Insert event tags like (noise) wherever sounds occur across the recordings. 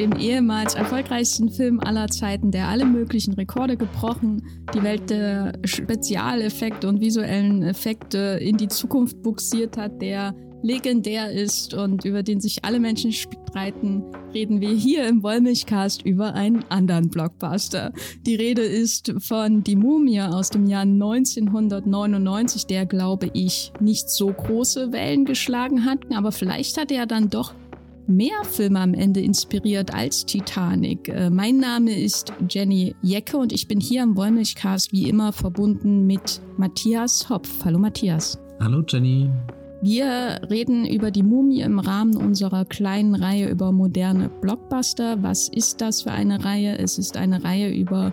dem ehemals erfolgreichsten Film aller Zeiten, der alle möglichen Rekorde gebrochen, die Welt der Spezialeffekte und visuellen Effekte in die Zukunft buxiert hat, der legendär ist und über den sich alle Menschen streiten, reden wir hier im Wollmilchcast über einen anderen Blockbuster. Die Rede ist von Die Mumie aus dem Jahr 1999, der, glaube ich, nicht so große Wellen geschlagen hat, aber vielleicht hat er dann doch mehr Filme am Ende inspiriert als Titanic. Äh, mein Name ist Jenny Jecke und ich bin hier im Wollmilchcast wie immer verbunden mit Matthias Hopf. Hallo Matthias. Hallo Jenny. Wir reden über die Mumie im Rahmen unserer kleinen Reihe über moderne Blockbuster. Was ist das für eine Reihe? Es ist eine Reihe über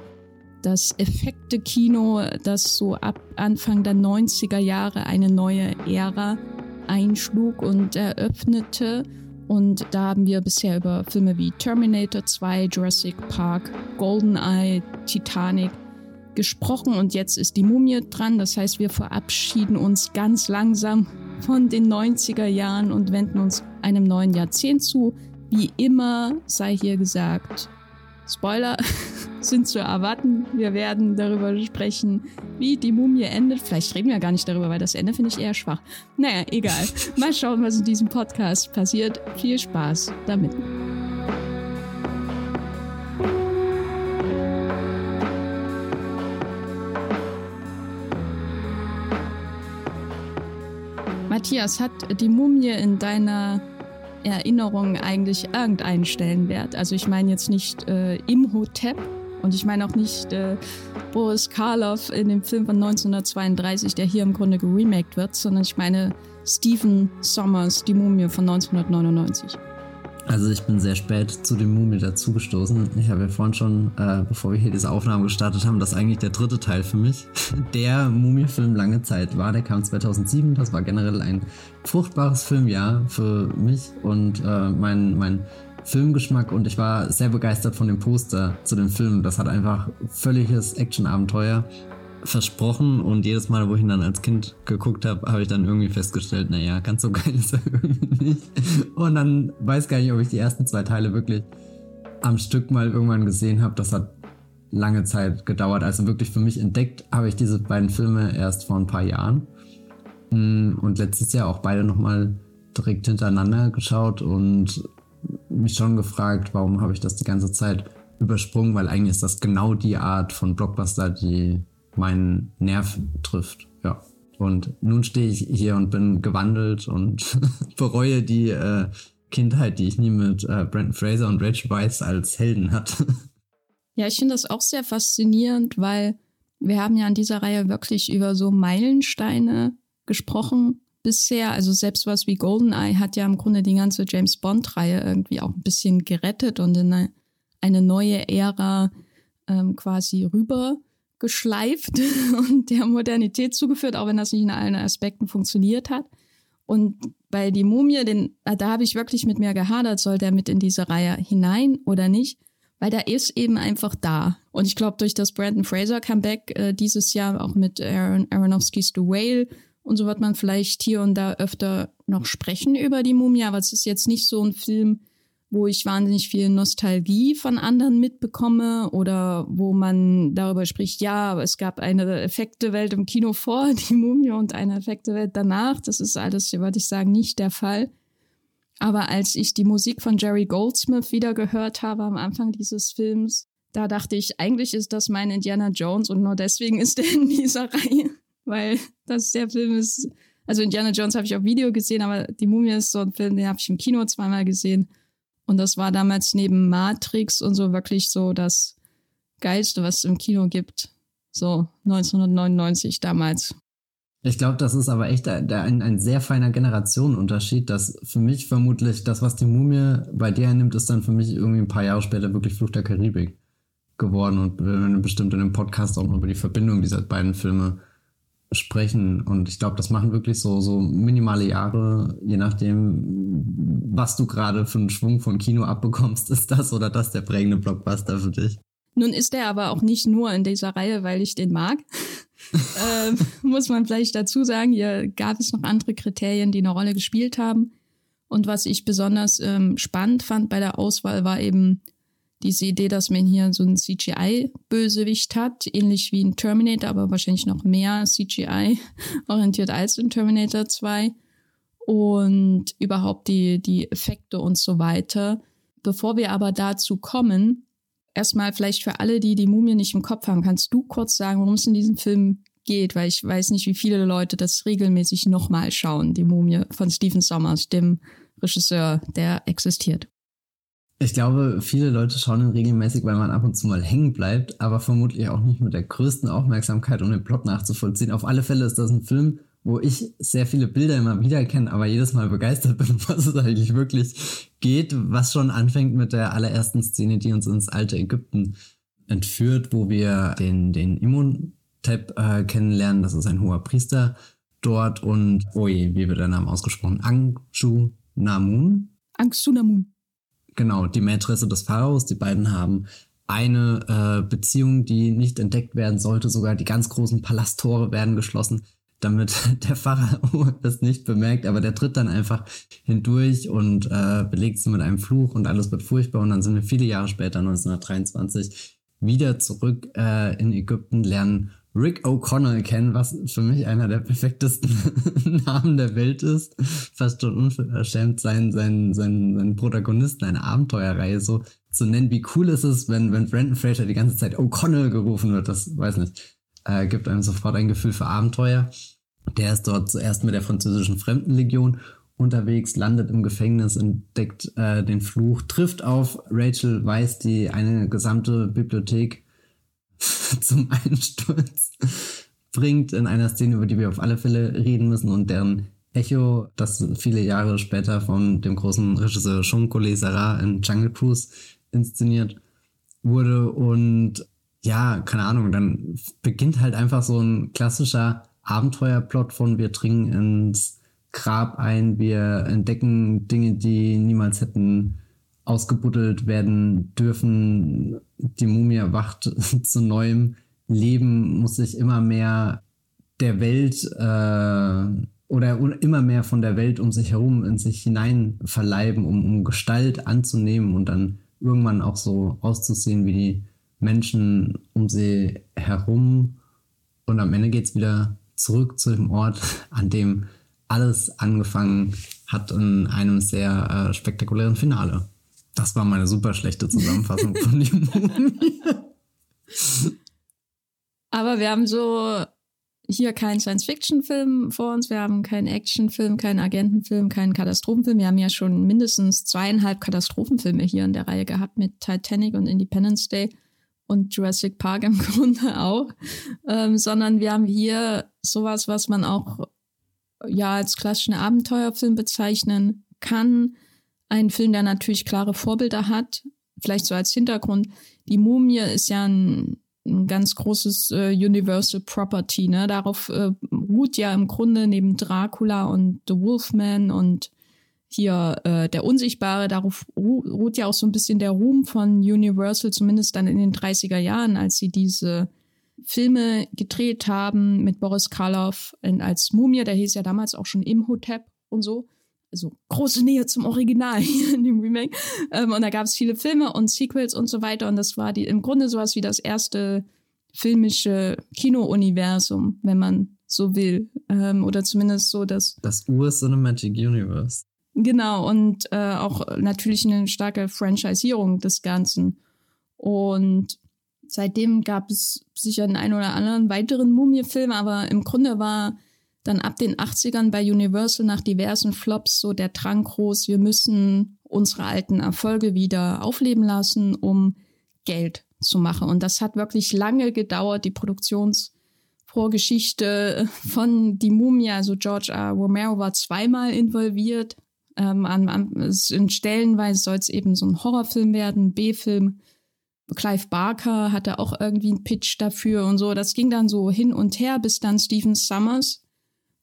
das Effekte-Kino, das so ab Anfang der 90er Jahre eine neue Ära einschlug und eröffnete. Und da haben wir bisher über Filme wie Terminator 2, Jurassic Park, GoldenEye, Titanic gesprochen und jetzt ist die Mumie dran. Das heißt, wir verabschieden uns ganz langsam von den 90er Jahren und wenden uns einem neuen Jahrzehnt zu. Wie immer sei hier gesagt, Spoiler (laughs) sind zu erwarten. Wir werden darüber sprechen, wie die Mumie endet. Vielleicht reden wir gar nicht darüber, weil das Ende finde ich eher schwach. Naja, egal. Mal schauen, was in diesem Podcast passiert. Viel Spaß damit. Matthias, hat die Mumie in deiner Erinnerung eigentlich irgendeinen Stellenwert? Also ich meine jetzt nicht äh, im Hotep und ich meine auch nicht äh, Boris Karloff in dem Film von 1932, der hier im Grunde geremaked wird, sondern ich meine Stephen Sommers, die Mumie von 1999. Also ich bin sehr spät zu dem Mumie dazugestoßen. Ich habe ja vorhin schon, äh, bevor wir hier diese Aufnahme gestartet haben, das eigentlich der dritte Teil für mich. (laughs) Der Mumie-Film lange Zeit war, der kam 2007. Das war generell ein fruchtbares Filmjahr für mich und äh, mein, mein Filmgeschmack und ich war sehr begeistert von dem Poster zu dem Film. Das hat einfach völliges Action-Abenteuer versprochen und jedes Mal, wo ich ihn dann als Kind geguckt habe, habe ich dann irgendwie festgestellt, naja, ganz so (laughs) geil ist er irgendwie nicht. Und dann weiß gar nicht, ob ich die ersten zwei Teile wirklich am Stück mal irgendwann gesehen habe. Das hat lange Zeit gedauert. Also wirklich für mich entdeckt habe ich diese beiden Filme erst vor ein paar Jahren. Mm, und letztes Jahr auch beide nochmal direkt hintereinander geschaut und mich schon gefragt, warum habe ich das die ganze Zeit übersprungen, weil eigentlich ist das genau die Art von Blockbuster, die meinen Nerv trifft. Ja. Und nun stehe ich hier und bin gewandelt und (laughs) bereue die äh, Kindheit, die ich nie mit äh, Brandon Fraser und Rachel Weisz als Helden hatte. Ja, ich finde das auch sehr faszinierend, weil wir haben ja an dieser Reihe wirklich über so Meilensteine gesprochen bisher. Also selbst was wie GoldenEye hat ja im Grunde die ganze James Bond-Reihe irgendwie auch ein bisschen gerettet und in eine, eine neue Ära ähm, quasi rüber geschleift (laughs) und der Modernität zugeführt, auch wenn das nicht in allen Aspekten funktioniert hat. Und bei die Mumie, den, da habe ich wirklich mit mir gehadert, soll der mit in diese Reihe hinein oder nicht? Weil der ist eben einfach da. Und ich glaube, durch das Brandon Fraser Comeback äh, dieses Jahr auch mit Aaron, Aronofsky's The Whale und so wird man vielleicht hier und da öfter noch sprechen über die Mumie, aber es ist jetzt nicht so ein Film, wo ich wahnsinnig viel Nostalgie von anderen mitbekomme oder wo man darüber spricht, ja, es gab eine Effektewelt im Kino vor (laughs) die Mumie und eine Effektewelt danach. Das ist alles, würde ich sagen, nicht der Fall. Aber als ich die Musik von Jerry Goldsmith wieder gehört habe am Anfang dieses Films, da dachte ich, eigentlich ist das mein Indiana Jones und nur deswegen ist er in dieser (laughs) Reihe, weil das der Film ist. Also Indiana Jones habe ich auf Video gesehen, aber die Mumie ist so ein Film, den habe ich im Kino zweimal gesehen. Und das war damals neben Matrix und so wirklich so das Geilste, was es im Kino gibt. So 1999 damals. Ich glaube, das ist aber echt ein, ein, sehr feiner Generationenunterschied, dass für mich vermutlich das, was die Mumie bei dir nimmt, ist dann für mich irgendwie ein paar Jahre später wirklich Fluch der Karibik geworden und wir werden bestimmt in dem Podcast auch noch über die Verbindung dieser beiden Filme sprechen. Und ich glaube, das machen wirklich so, so minimale Jahre, je nachdem, was du gerade für einen Schwung von Kino abbekommst, (laughs) ist das oder das der prägende Blockbuster für dich. Nun ist er aber auch nicht nur in dieser Reihe, weil ich den mag. (laughs) ähm, muss man vielleicht dazu sagen, hier gab es noch andere Kriterien, die eine Rolle gespielt haben. Und was ich besonders ähm, spannend fand bei der Auswahl war eben diese Idee, dass man hier so einen CGI-Bösewicht hat, ähnlich wie in Terminator, aber wahrscheinlich noch mehr CGI orientiert als in Terminator 2 und überhaupt die, die Effekte und so weiter. Bevor wir aber dazu kommen, erstmal vielleicht für alle, die die Mumie nicht im Kopf haben, kannst du kurz sagen, worum es in diesem Film geht, weil ich weiß nicht, wie viele Leute das regelmäßig nochmal schauen, die Mumie von Stephen Sommers, dem Regisseur, der existiert. Ich glaube, viele Leute schauen ihn regelmäßig, weil man ab und zu mal hängen bleibt, aber vermutlich auch nicht mit der größten Aufmerksamkeit, um den Plot nachzuvollziehen. Auf alle Fälle ist das ein Film, wo ich sehr viele Bilder immer wieder kenne, aber jedes Mal begeistert bin, (laughs) was es eigentlich wirklich geht, was schon anfängt mit der allerersten Szene, die uns ins alte Ägypten entführt, wo wir den, den Imhotep äh, kennenlernen. Das ist ein hoher Priester dort und, oh wie wird der Name ausgesprochen? Angshu Namun? Angshu Namun. Genau, die Mätresse des Pharaos. Die beiden haben eine äh, Beziehung, die nicht entdeckt werden sollte. Sogar die ganz großen Palasttore werden geschlossen damit (laughs) der Pharao das nicht bemerkt, aber der tritt dann einfach hindurch und äh, belegt sie mit einem Fluch und alles wird furchtbar und dann sind wir viele Jahre später, 1923, wieder zurück äh, in Ägypten, lernen Rick O'Connell kennen, was für mich einer der perfektesten (laughs) Namen der Welt ist. Fast schon unverschämt, seinen, seinen, seinen, seinen Protagonisten einer Abenteuerreihe so zu nennen. Wie cool ist es, wenn, wenn Brandon Fraser die ganze Zeit O'Connell gerufen wird, das weiß nicht äh, gibt einem sofort ein Gefühl für Abenteuer. Der ist dort zuerst mit der französischen Fremdenlegion unterwegs, landet im Gefängnis, entdeckt äh, den Fluch, trifft auf Rachel Weiss, die eine gesamte Bibliothek (laughs) zum Einsturz bringt in einer Szene, über die wir auf alle Fälle reden müssen und deren Echo, das viele Jahre später von dem großen Regisseur Sean Collet Sarah in Jungle Cruise inszeniert wurde. Und ja, keine Ahnung, dann beginnt halt einfach so ein klassischer Abenteuerplot von wir dringen ins Grab ein, wir entdecken Dinge, die niemals hätten ausgebuddelt werden dürfen. Die Mumie erwacht (laughs) zu neuem Leben, muss sich immer mehr der Welt äh, oder immer mehr von der Welt um sich herum in sich hinein verleiben, um, um Gestalt anzunehmen und dann irgendwann auch so auszusehen wie die Menschen um sie herum. Und am Ende geht es wieder zurück zu dem Ort, (laughs) an dem alles angefangen hat in einem sehr äh, spektakulären Finale. Das war meine super schlechte Zusammenfassung von dem (laughs) Mumie. Aber wir haben so hier keinen Science-Fiction-Film vor uns, wir haben keinen Action-Film, keinen Agentenfilm, keinen Katastrophenfilm. Wir haben ja schon mindestens zweieinhalb Katastrophenfilme hier in der Reihe gehabt mit Titanic und Independence Day und Jurassic Park im (laughs) Grunde auch, ähm, sondern wir haben hier sowas, was man auch ja als klassischen Abenteuerfilm bezeichnen kann. Ein Film, der natürlich klare Vorbilder hat. Vielleicht so als Hintergrund. Die Mumie ist ja ein, ein ganz großes äh, Universal Property. Ne? Darauf äh, ruht ja im Grunde neben Dracula und The Wolfman und hier äh, der Unsichtbare, darauf ruht ja auch so ein bisschen der Ruhm von Universal, zumindest dann in den 30er Jahren, als sie diese Filme gedreht haben mit Boris Karloff als Mumie, der hieß ja damals auch schon Imhotep und so. Also große Nähe zum Original (laughs) hier in dem Remake. Ähm, und da gab es viele Filme und Sequels und so weiter. Und das war die, im Grunde sowas wie das erste filmische Kino-Universum, wenn man so will. Ähm, oder zumindest so das. Das Ur-Cinematic Universe. Genau, und äh, auch natürlich eine starke Franchisierung des Ganzen. Und seitdem gab es sicher den einen oder anderen weiteren Mumie-Film, aber im Grunde war dann ab den 80ern bei Universal nach diversen Flops so der Drang groß, wir müssen unsere alten Erfolge wieder aufleben lassen, um Geld zu machen. Und das hat wirklich lange gedauert, die Produktionsvorgeschichte von Die Mumie. Also George R. Romero war zweimal involviert, ähm, an, an, in Stellenweise soll es eben so ein Horrorfilm werden, B-Film. Clive Barker hatte auch irgendwie einen Pitch dafür und so. Das ging dann so hin und her, bis dann Stephen Summers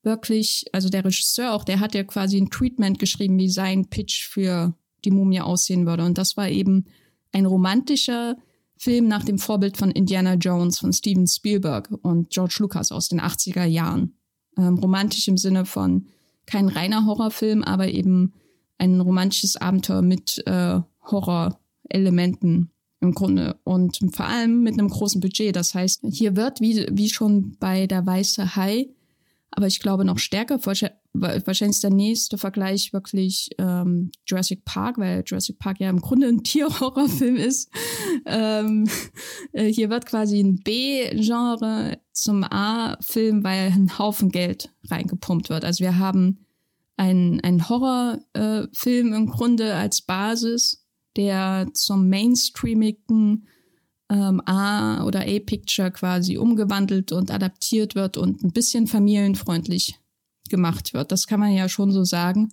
wirklich, also der Regisseur auch, der hat ja quasi ein Treatment geschrieben, wie sein Pitch für die Mumie aussehen würde. Und das war eben ein romantischer Film nach dem Vorbild von Indiana Jones von Steven Spielberg und George Lucas aus den 80er Jahren. Ähm, romantisch im Sinne von kein reiner Horrorfilm, aber eben ein romantisches Abenteuer mit äh, Horrorelementen im Grunde und vor allem mit einem großen Budget. Das heißt, hier wird, wie, wie schon bei der Weiße Hai, aber ich glaube noch stärker, wahrscheinlich ist der nächste Vergleich wirklich ähm, Jurassic Park, weil Jurassic Park ja im Grunde ein (laughs) Tierhorrorfilm ist. ähm, äh, hier wird quasi ein B-Genre zum A-Film, weil ein Haufen Geld reingepumpt wird. Also wir haben einen, Horrorfilm äh, im Grunde als Basis, der zum mainstreamigen ähm, A- oder A-Picture quasi umgewandelt und adaptiert wird und ein bisschen familienfreundlich gemacht wird. Das kann man ja schon so sagen.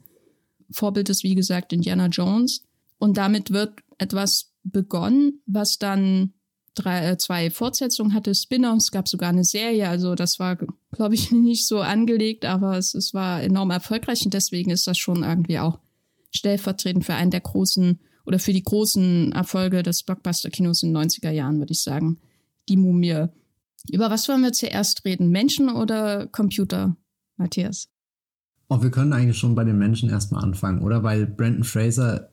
Vorbild ist, wie gesagt, Indiana Jones. Und damit wird etwas begonnen, was dann drei, äh, zwei Fortsetzungen hatte, Spin-offs, gab sogar eine Serie. Also das war, glaube ich, (laughs) nicht so angelegt, aber es, es war enorm erfolgreich und deswegen ist das schon irgendwie auch stellvertretend für einen der großen oder für die großen Erfolge des Blockbuster-Kinos in den 90er Jahren, würde ich sagen. Die Mumie. Über was wollen wir zuerst reden? Menschen oder Computer, Matthias? Oh, wir können eigentlich schon bei den Menschen erstmal anfangen, oder? Weil Brandon Fraser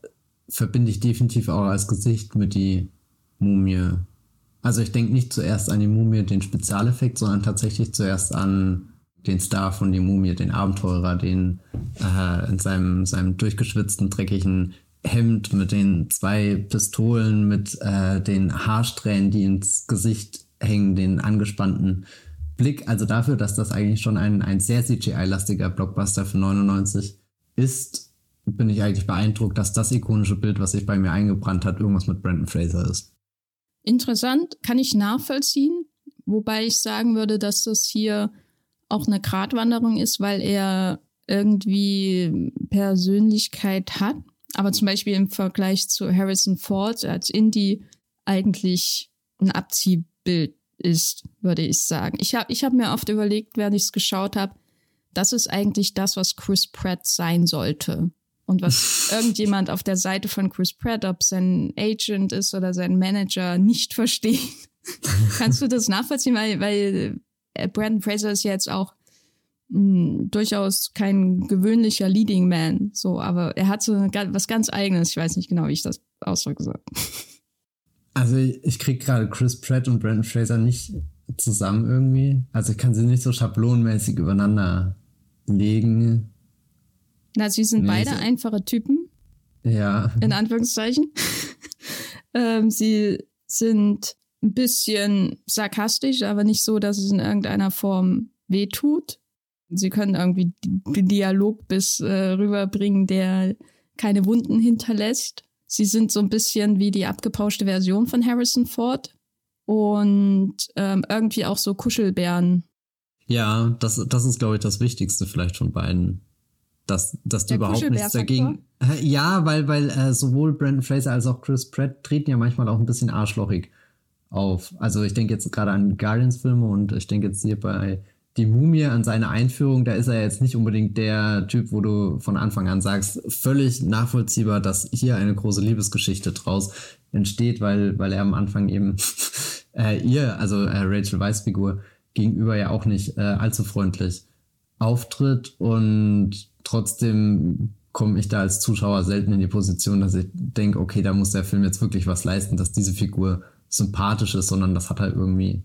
verbinde ich definitiv auch als Gesicht mit die Mumie. Also ich denke nicht zuerst an die Mumie, den Spezialeffekt, sondern tatsächlich zuerst an den Star von die Mumie, den Abenteurer, den äh, in seinem, seinem durchgeschwitzten, dreckigen Hemd mit den zwei Pistolen, mit äh, den Haarsträhnen, die ins Gesicht hängen, den angespannten Blick. Also dafür, dass das eigentlich schon ein, ein sehr CGI-lastiger Blockbuster für 99 ist, bin ich eigentlich beeindruckt, dass das ikonische Bild, was sich bei mir eingebrannt hat, irgendwas mit Brandon Fraser ist. Interessant, kann ich nachvollziehen, wobei ich sagen würde, dass das hier auch eine Gratwanderung ist, weil er irgendwie Persönlichkeit hat aber zum Beispiel im Vergleich zu Harrison Ford als Indie eigentlich ein Abziehbild ist, würde ich sagen. Ich habe ich hab mir oft überlegt, während ich es geschaut habe, das ist eigentlich das, was Chris Pratt sein sollte. Und was (laughs) irgendjemand auf der Seite von Chris Pratt, ob sein Agent ist oder sein Manager, nicht versteht. (laughs) Kannst du das nachvollziehen? Weil, weil äh, Brandon Fraser ist ja jetzt auch mh, durchaus kein gewöhnlicher Leading Man, so, aber er hat so was ganz Eigenes. Ich weiß nicht genau, wie ich das ausdrücke. (laughs) Also ich krieg gerade Chris Pratt und Brandon Fraser nicht zusammen irgendwie. Also ich kann sie nicht so schablonenmäßig übereinander legen. Na, sie sind nee, beide einfache Typen. Ja. In Anführungszeichen. (laughs) ähm, sie sind ein bisschen sarkastisch, aber nicht so, dass es in irgendeiner Form wehtut. Sie können irgendwie den Dialog bis äh, rüberbringen, der keine Wunden hinterlässt. Sie sind so ein bisschen wie die abgepauschte Version von Harrison Ford und ähm, irgendwie auch so Kuschelbären. Ja, das, das ist, glaube ich, das Wichtigste vielleicht von beiden. Dass, dass du überhaupt nichts dagegen. Ja, weil, weil äh, sowohl Brandon Fraser als auch Chris Pratt treten ja manchmal auch ein bisschen arschlochig auf. Also ich denke jetzt gerade an Guardians-Filme und ich denke jetzt hier bei die Mumie an seine Einführung, da ist er jetzt nicht unbedingt der Typ, wo du von Anfang an sagst, völlig nachvollziehbar, dass hier eine große Liebesgeschichte draus entsteht, weil, weil er am Anfang eben (laughs) äh, ihr, also äh, Rachel Weiss Figur, gegenüber ja auch nicht äh, allzu freundlich auftritt und trotzdem komme ich da als Zuschauer selten in die Position, dass ich denke, okay, da muss der Film jetzt wirklich was leisten, dass diese Figur sympathisch ist, sondern das hat halt irgendwie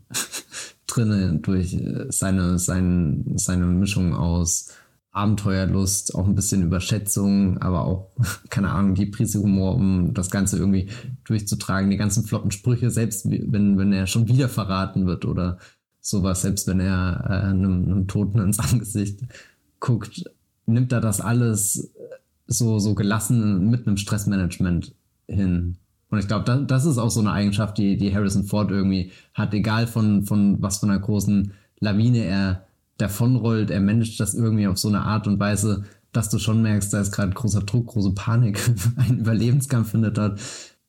drinne durch äh, seine, seine, seine Mischung aus Abenteuerlust, auch ein bisschen Überschätzung, aber auch, (laughs) keine Ahnung, die Prise Humor, um das Ganze irgendwie durchzutragen, die ganzen flotten Sprüche, selbst wenn, wenn er schon wieder verraten wird oder sowas, selbst wenn er äh, einem, einem Toten ins (laughs) Angesicht guckt, nimmt er das alles so, so gelassen mit einem Stressmanagement hin. Und ich glaube, das, das ist auch so eine Eigenschaft, die, die Harrison Ford irgendwie hat, egal von, von was von einer großen Lawine er davonrollt, er managt das irgendwie auf so eine Art und Weise, dass du schon merkst, da ist gerade großer Druck, große Panik, (laughs) ein Überlebenskampf findet dort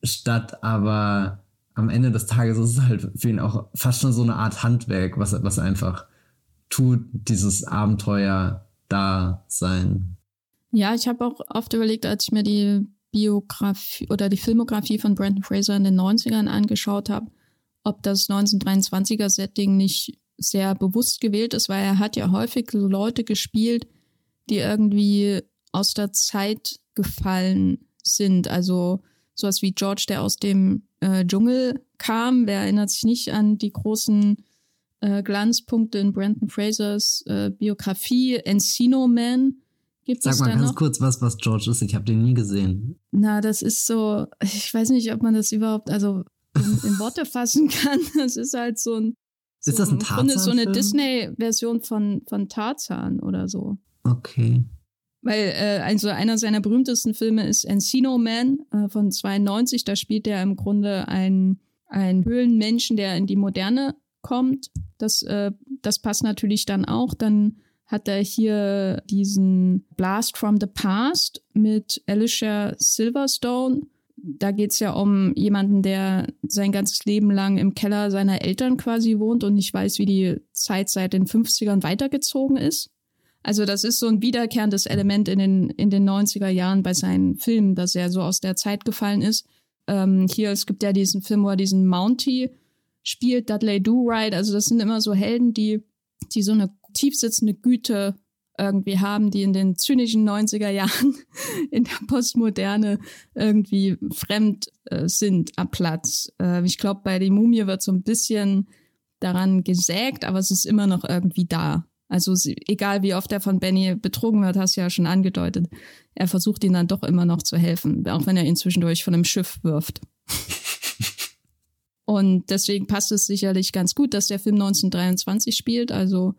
statt, aber am Ende des Tages ist es halt für ihn auch fast schon so eine Art Handwerk, was, was einfach tut, dieses Abenteuer da sein. Ja, ich habe auch oft überlegt, als ich mir die Biografie oder die Filmografie von Brandon Fraser in den 90ern angeschaut habe, ob das 1923er Setting nicht sehr bewusst gewählt ist, weil er hat ja häufig Leute gespielt, die irgendwie aus der Zeit gefallen sind. Also sowas wie George, der aus dem äh, Dschungel kam. Wer erinnert sich nicht an die großen äh, Glanzpunkte in Brandon Frasers äh, Biografie? Encino Man gibt Sag es mal ganz noch. kurz was, was George ist. Ich habe den nie gesehen. Na, das ist so, ich weiß nicht, ob man das überhaupt, also in, in Worte fassen (laughs) kann. Das ist halt so ein. So Ist das ein im Grunde so eine? Disney-Version von, von Tarzan oder so. Okay. Weil äh, also einer seiner berühmtesten Filme ist Encino Man äh, von 92. Da spielt er im Grunde einen, einen Höhlenmenschen, der in die Moderne kommt. Das, äh, das passt natürlich dann auch. Dann hat er hier diesen Blast from the Past mit Alicia Silverstone. Da geht's ja um jemanden, der sein ganzes Leben lang im Keller seiner Eltern quasi wohnt und nicht weiß, wie die Zeit seit den 50ern weitergezogen ist. Also das ist so ein wiederkehrendes Element in den, in den 90er Jahren bei seinen Filmen, dass er so aus der Zeit gefallen ist. Ähm, hier, es gibt ja diesen Film, wo er diesen Mountie spielt, Dudley Do-Right. Also das sind immer so Helden, die, die so eine tiefsitzende Güte irgendwie haben, die in den zynischen 90er Jahren (laughs) in der Postmoderne irgendwie fremd äh, sind am Platz. Äh, ich glaube, bei Die Mumie wird so ein bisschen daran gesägt, aber es ist immer noch irgendwie da. Also sie, egal wie oft er von Benny betrogen wird, hast du ja schon angedeutet. Er versucht ihn dann doch immer noch zu helfen, auch wenn er ihn zwischendurch von einem Schiff wirft. (laughs) Und deswegen passt es sicherlich ganz gut, dass der Film 1923 spielt, also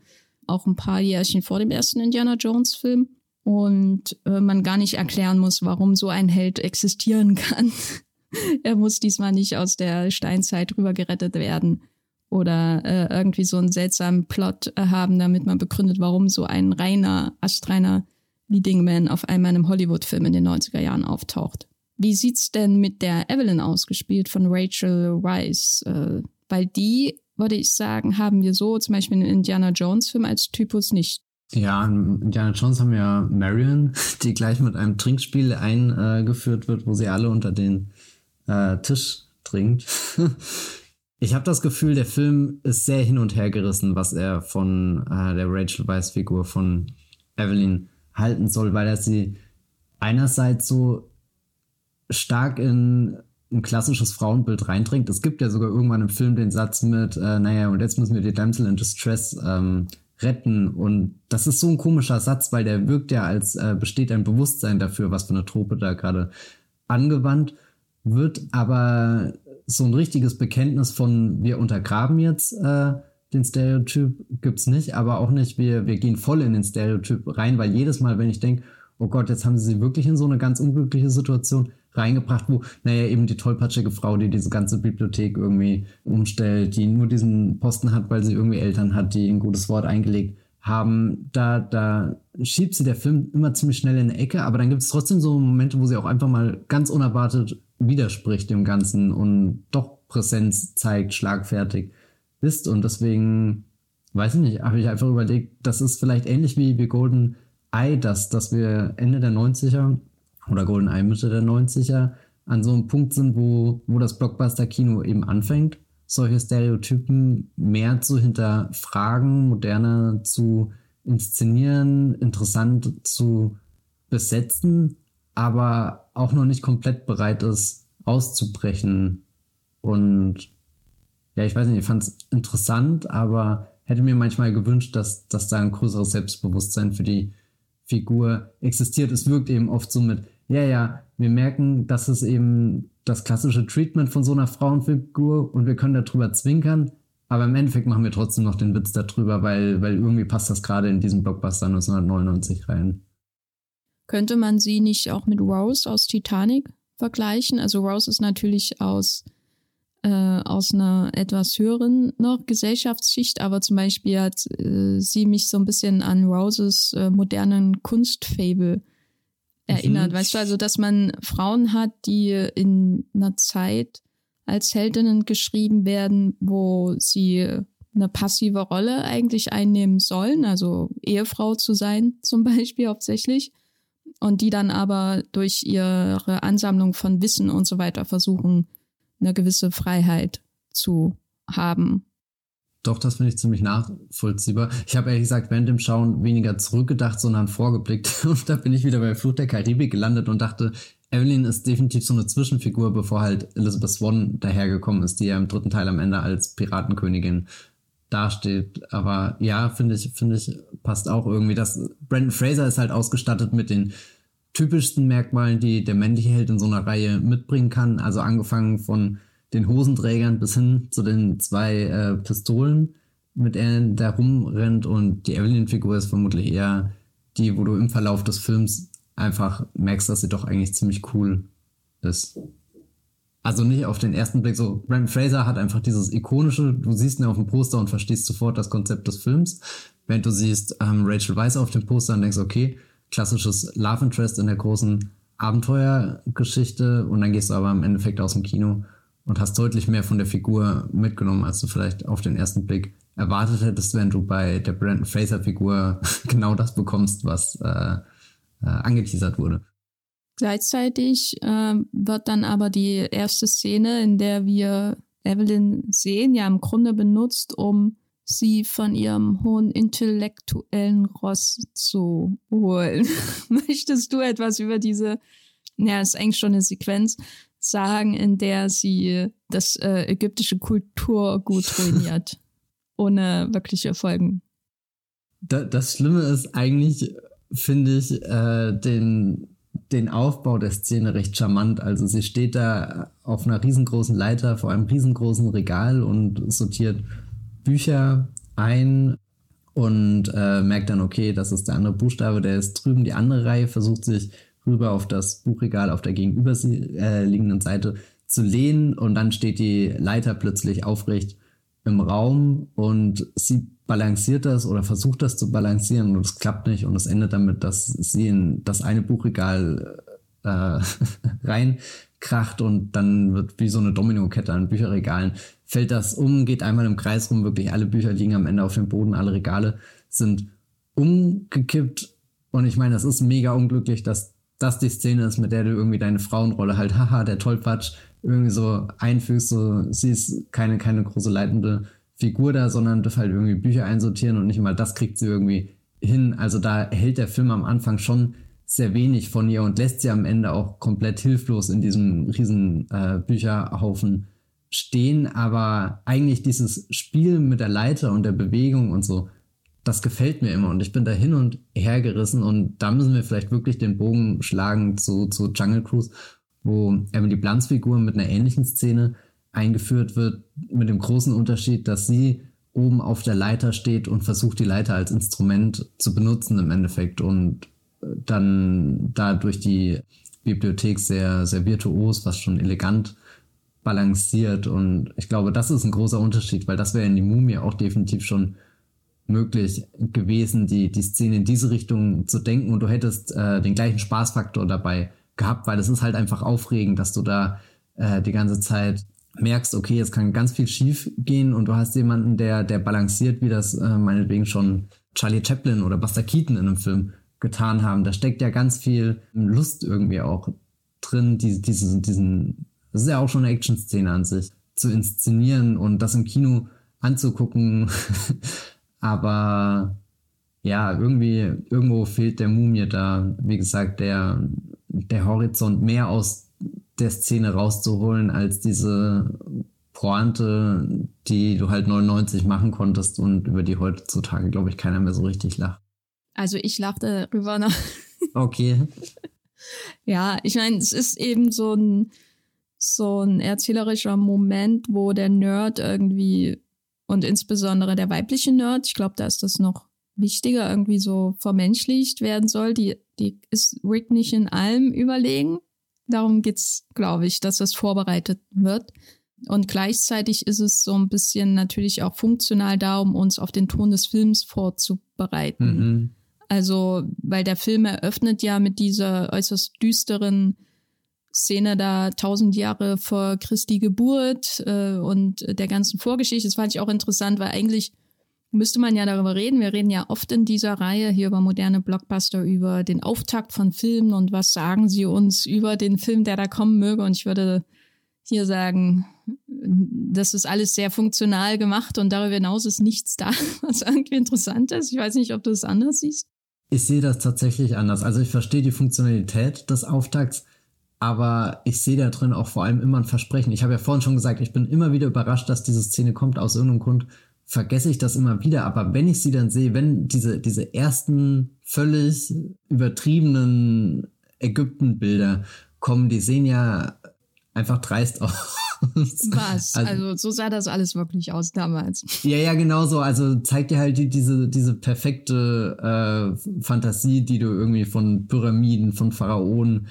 auch ein paar Jährchen vor dem ersten Indiana Jones Film. Und äh, man gar nicht erklären muss, warum so ein Held existieren kann. (laughs) er muss diesmal nicht aus der Steinzeit rüber gerettet werden oder äh, irgendwie so einen seltsamen Plot haben, damit man begründet, warum so ein reiner, astreiner Leading Man auf einmal in einem Hollywood-Film in den 90er Jahren auftaucht. Wie sieht's denn mit der Evelyn ausgespielt von Rachel Rice? Äh, weil die, würde ich sagen, haben wir so zum Beispiel in Indiana Jones-Film als Typus nicht. Ja, in Indiana Jones haben wir Marion, (laughs) die gleich mit einem Trinkspiel eingeführt wird, wo sie alle unter den äh, Tisch trinkt. (laughs) ich habe das Gefühl, der Film ist sehr hin und her gerissen, was er von äh, der Rachel Weisz-Figur von Evelyn halten soll, weil er sie einerseits so stark in ein klassisches Frauenbild reindringt. Es gibt ja sogar irgendwann im Film den Satz mit, äh, naja, und jetzt müssen wir die Damsel in Distress ähm, retten. Und das ist so ein komischer Satz, weil der wirkt ja, als äh, besteht ein Bewusstsein dafür, was für eine Trope da gerade angewandt wird. Aber so ein richtiges Bekenntnis von, wir untergraben jetzt äh, den Stereotyp gibt's nicht, aber auch nicht, wir, wir gehen voll in den Stereotyp rein, weil jedes Mal, wenn ich denke, oh Gott, jetzt haben sie sie wirklich in so eine ganz unglückliche Situation reingebracht, wo, naja, eben die tollpatschige Frau, die diese ganze Bibliothek irgendwie umstellt, die nur diesen Posten hat, weil sie irgendwie Eltern hat, die ein gutes Wort eingelegt haben, da, da schiebt sie der Film immer ziemlich schnell in eine Ecke, aber dann gibt es trotzdem so Momente, wo sie auch einfach mal ganz unerwartet widerspricht dem Ganzen und doch Präsenz zeigt, schlagfertig ist. Und deswegen, weiß ich nicht, habe ich einfach überlegt, das ist vielleicht ähnlich wie, wie Golden Eye, dass, dass wir Ende der 90er oder Golden Eye Mitte der 90er an so einem Punkt sind, wo, wo das Blockbuster-Kino eben anfängt, solche Stereotypen mehr zu hinterfragen, moderner zu inszenieren, interessant zu besetzen, aber auch noch nicht komplett bereit ist, auszubrechen. Und ja, ich weiß nicht, ich fand es interessant, aber hätte mir manchmal gewünscht, dass, dass da ein größeres Selbstbewusstsein für die Figur existiert. Es wirkt eben oft so mit, ja, ja, wir merken, das ist eben das klassische Treatment von so einer Frauenfigur und wir können darüber zwinkern, aber im Endeffekt machen wir trotzdem noch den Witz darüber, weil, weil irgendwie passt das gerade in diesen Blockbuster 1999 rein. Könnte man sie nicht auch mit Rose aus Titanic vergleichen? Also Rose ist natürlich aus, äh, aus einer etwas höheren noch Gesellschaftsschicht, aber zum Beispiel hat äh, sie mich so ein bisschen an Roses äh, modernen Kunstfable erinnert. Mhm. Weißt du, also dass man Frauen hat, die in einer Zeit als Heldinnen geschrieben werden, wo sie eine passive Rolle eigentlich einnehmen sollen, also Ehefrau zu sein (laughs) zum Beispiel hauptsächlich, und die dann aber durch ihre Ansammlung von Wissen und so weiter versuchen, eine gewisse Freiheit zu haben. Doch, das finde ich ziemlich nachvollziehbar. Ich habe ehrlich gesagt während dem Schauen weniger zurückgedacht, sondern vorgeblickt. (laughs) Und da bin ich wieder bei Flucht der Karibik gelandet und dachte, Evelyn ist definitiv so eine Zwischenfigur, bevor halt Elizabeth Swan dahergekommen ist, die ja im dritten Teil am Ende als Piratenkönigin dasteht. Aber ja, finde ich, finde ich, passt auch irgendwie. Das Brandon Fraser ist halt ausgestattet mit den typischsten Merkmalen, die der männliche Held in so einer Reihe mitbringen kann. Also angefangen von den Hosenträgern bis hin zu den zwei äh, Pistolen, mit denen der rumrennt. Und die Evelyn-Figur ist vermutlich eher die, wo du im Verlauf des Films einfach merkst, dass sie doch eigentlich ziemlich cool ist. Also nicht auf den ersten Blick so. Brandon Fraser hat einfach dieses ikonische, du siehst ihn auf dem Poster und verstehst sofort das Konzept des Films. Wenn du siehst ähm, Rachel Weisz auf dem Poster und denkst, okay, klassisches Love Interest in der großen Abenteuergeschichte und dann gehst du aber im Endeffekt aus dem Kino und hast deutlich mehr von der Figur mitgenommen, als du vielleicht auf den ersten Blick erwartet hättest, wenn du bei der Brandon Fraser Figur (laughs) genau das bekommst, was äh, äh, angeteasert wurde. Gleichzeitig äh, wird dann aber die erste Szene, in der wir Evelyn sehen, ja im Grunde benutzt, um sie von ihrem hohen intellektuellen Ross zu holen. (laughs) Möchtest du etwas über diese, ja, ist eigentlich schon eine Sequenz, sagen, in der sie das äh, ägyptische Kulturgut (laughs) ruiniert, ohne wirkliche Folgen? Da, das Schlimme ist eigentlich, finde ich, äh, den den Aufbau der Szene recht charmant. Also sie steht da auf einer riesengroßen Leiter vor einem riesengroßen Regal und sortiert Bücher ein und äh, merkt dann, okay, das ist der andere Buchstabe, der ist drüben. Die andere Reihe versucht sich rüber auf das Buchregal auf der gegenüberliegenden Seite zu lehnen und dann steht die Leiter plötzlich aufrecht im Raum und sie balanciert das oder versucht das zu balancieren und es klappt nicht und es endet damit, dass sie in das eine Buchregal äh, (laughs) reinkracht und dann wird wie so eine Dominokette an Bücherregalen fällt das um, geht einmal im Kreis rum, wirklich alle Bücher liegen am Ende auf dem Boden, alle Regale sind umgekippt und ich meine, das ist mega unglücklich, dass das die Szene ist, mit der du irgendwie deine Frauenrolle halt, (laughs) haha, der Tollpatsch, irgendwie so einfügst, so, sie ist keine, keine große leitende Figur da, sondern darf halt irgendwie Bücher einsortieren und nicht mal das kriegt sie irgendwie hin. Also da erhält der Film am Anfang schon sehr wenig von ihr und lässt sie am Ende auch komplett hilflos in diesem riesen äh, Bücherhaufen stehen. Aber eigentlich dieses Spiel mit der Leiter und der Bewegung und so, das gefällt mir immer und ich bin da hin und her gerissen und da müssen wir vielleicht wirklich den Bogen schlagen zu, zu Jungle Cruise, wo Emily Blunts Figur mit einer ähnlichen Szene eingeführt wird, mit dem großen Unterschied, dass sie oben auf der Leiter steht und versucht, die Leiter als Instrument zu benutzen im Endeffekt und äh, dann da durch die Bibliothek sehr, sehr virtuos, was schon elegant balanciert. Und ich glaube, das ist ein großer Unterschied, weil das wäre in die Mumie auch definitiv schon möglich gewesen, die, die Szene in diese Richtung zu denken und du hättest äh, den gleichen Spaßfaktor dabei gehabt, weil es ist halt einfach aufregend, dass du da äh, die ganze Zeit merkst, okay, es kann ganz viel schief gehen und du hast jemanden, der, der balanciert, wie das äh, meinetwegen schon Charlie Chaplin oder Buster Keaton in einem Film getan haben. Da steckt ja ganz viel Lust irgendwie auch drin, die, diese, diesen, das ist ja auch schon eine Action-Szene an sich, zu inszenieren und das im Kino anzugucken. (laughs) Aber ja, irgendwie, irgendwo fehlt der Mumie da, wie gesagt, der, der Horizont mehr aus der Szene rauszuholen als diese Pointe, die du halt 99 machen konntest und über die heutzutage, glaube ich, keiner mehr so richtig lacht. Also ich lachte darüber noch. (laughs) Okay. ja, ich meine, es ist eben so ein, so ein erzählerischer Moment, wo der Nerd irgendwie und insbesondere der weibliche Nerd, ich glaube, da ist das noch wichtiger, irgendwie so vermenschlicht werden soll. Die, die ist Rick nicht in allem überlegen. Darum geht's, glaube ich, dass das vorbereitet wird. Und gleichzeitig ist es so ein bisschen natürlich auch funktional da, um uns auf den Ton des Films vorzubereiten. Mhm. Also, weil der Film eröffnet ja mit dieser äußerst düsteren Szene da tausend Jahre vor Christi Geburt äh, und der ganzen Vorgeschichte. Das fand ich auch interessant, weil eigentlich müsste man ja darüber reden. Wir reden ja oft in dieser Reihe hier über moderne Blockbuster, über den Auftakt von Filmen und was sagen sie uns über den Film, der da kommen möge. Und ich würde hier sagen, das ist alles sehr funktional gemacht und darüber hinaus ist nichts da, (laughs) was irgendwie interessant ist. Ich weiß nicht, ob du es anders siehst. Ich sehe das tatsächlich anders. Also ich verstehe die Funktionalität des Auftakts, aber ich sehe da drin auch vor allem immer ein Versprechen. Ich habe ja vorhin schon gesagt, ich bin immer wieder überrascht, dass diese Szene kommt. Aus irgendeinem Grund vergesse ich das immer wieder. Aber wenn ich sie dann sehe, wenn diese, diese ersten völlig übertriebenen Ägyptenbilder kommen, die sehen ja einfach dreist aus. Was? Also, also, so sah das alles wirklich aus damals. Ja, ja, genau so. Also zeigt dir halt die, diese, diese perfekte äh, Fantasie, die du irgendwie von Pyramiden, von Pharaonen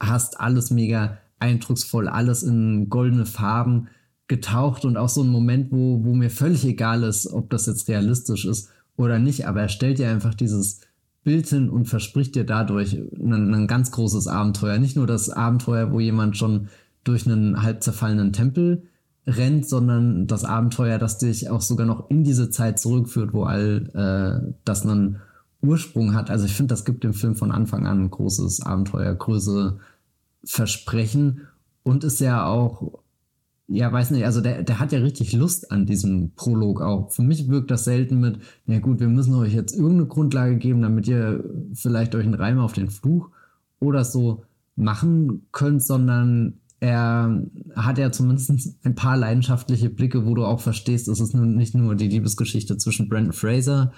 hast. Alles mega eindrucksvoll, alles in goldene Farben getaucht und auch so ein Moment, wo, wo mir völlig egal ist, ob das jetzt realistisch ist oder nicht, aber er stellt dir einfach dieses Bild hin und verspricht dir dadurch ein, ein ganz großes Abenteuer. Nicht nur das Abenteuer, wo jemand schon durch einen halb zerfallenen Tempel rennt, sondern das Abenteuer, das dich auch sogar noch in diese Zeit zurückführt, wo all äh, das einen Ursprung hat. Also ich finde, das gibt dem Film von Anfang an ein großes Abenteuer, größere Versprechen und ist ja auch, ja, weiß nicht, also der, der hat ja richtig Lust an diesem Prolog auch. Für mich wirkt das selten mit, na gut, wir müssen euch jetzt irgendeine Grundlage geben, damit ihr vielleicht euch einen Reim auf den Fluch oder so machen könnt, sondern er hat ja zumindest ein paar leidenschaftliche Blicke, wo du auch verstehst, es ist nicht nur die Liebesgeschichte zwischen Brandon Fraser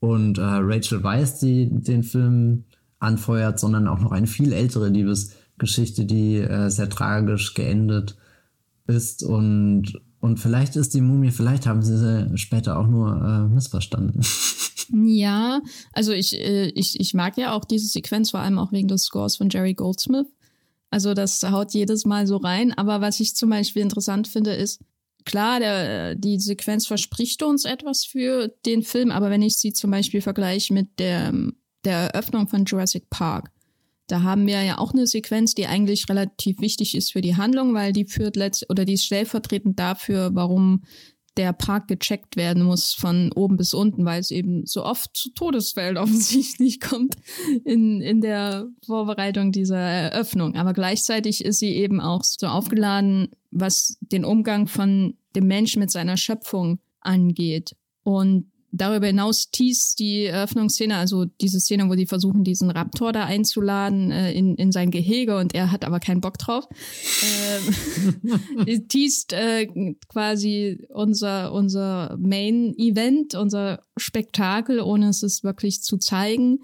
und äh, Rachel Weisz, die den Film anfeuert, sondern auch noch eine viel ältere Liebesgeschichte, die äh, sehr tragisch geendet ist und und vielleicht ist die Mumie, vielleicht haben sie sie später auch nur äh, missverstanden. (laughs) Ja, also ich, äh, ich, ich mag ja auch diese Sequenz, vor allem auch wegen des Scores von Jerry Goldsmith. Also das haut jedes Mal so rein. Aber was ich zum Beispiel interessant finde, ist, klar, der, die Sequenz verspricht uns etwas für den Film, aber wenn ich sie zum Beispiel vergleiche mit der, der Eröffnung von Jurassic Park, da haben wir ja auch eine Sequenz, die eigentlich relativ wichtig ist für die Handlung, weil die führt letzt oder die ist stellvertretend dafür, warum der Park gecheckt werden muss von oben bis unten, weil es eben so oft zu Todesfällen (laughs) offensichtlich kommt in, in der Vorbereitung dieser Eröffnung. Aber gleichzeitig ist sie eben auch so aufgeladen, was den Umgang von dem Menschen mit seiner Schöpfung angeht. Und darüber hinaus teast die Eröffnungsszene, also diese Szene, wo die versuchen, diesen Raptor da einzuladen äh, in, in sein Gehege und er hat aber keinen Bock drauf. (laughs) äh, teast äh, quasi unser, unser Main-Event, unser Spektakel, ohne es es wirklich zu zeigen.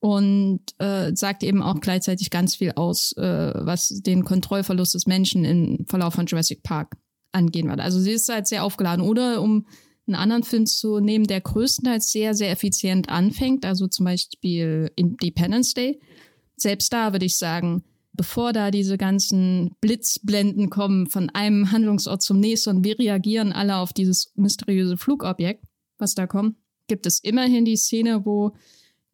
Und äh, sagt eben auch gleichzeitig ganz viel aus, äh, was den Kontrollverlust des Menschen im Verlauf von Jurassic Park angehen wird. Also sie ist halt sehr aufgeladen. Oder um einen anderen Film zu nehmen, der größtenteils sehr, sehr effizient anfängt, also zum Beispiel Independence Day. Selbst da würde ich sagen, bevor da diese ganzen Blitzblenden kommen von einem Handlungsort zum nächsten und wir reagieren alle auf dieses mysteriöse Flugobjekt, was da kommt, gibt es immerhin die Szene, wo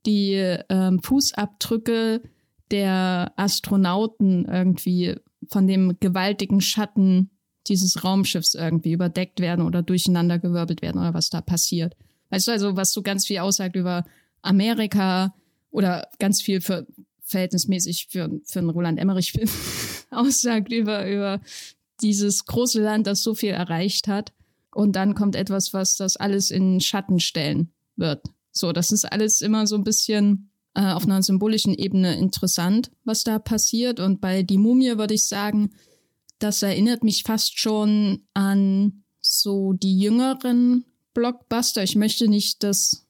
die ähm, Fußabdrücke der Astronauten irgendwie von dem gewaltigen Schatten dieses Raumschiffs irgendwie überdeckt werden oder durcheinandergewirbelt werden oder was da passiert. Weißt du, also was so ganz viel aussagt über Amerika oder ganz viel für verhältnismäßig für, für einen Roland Emmerich-Film (laughs) aussagt über, über dieses große Land, das so viel erreicht hat. Und dann kommt etwas, was das alles in Schatten stellen wird. So, das ist alles immer so ein bisschen äh, auf einer symbolischen Ebene interessant, was da passiert. Und bei Die Mumie würde ich sagen, das erinnert mich fast schon an so die jüngeren Blockbuster. Ich möchte nicht das,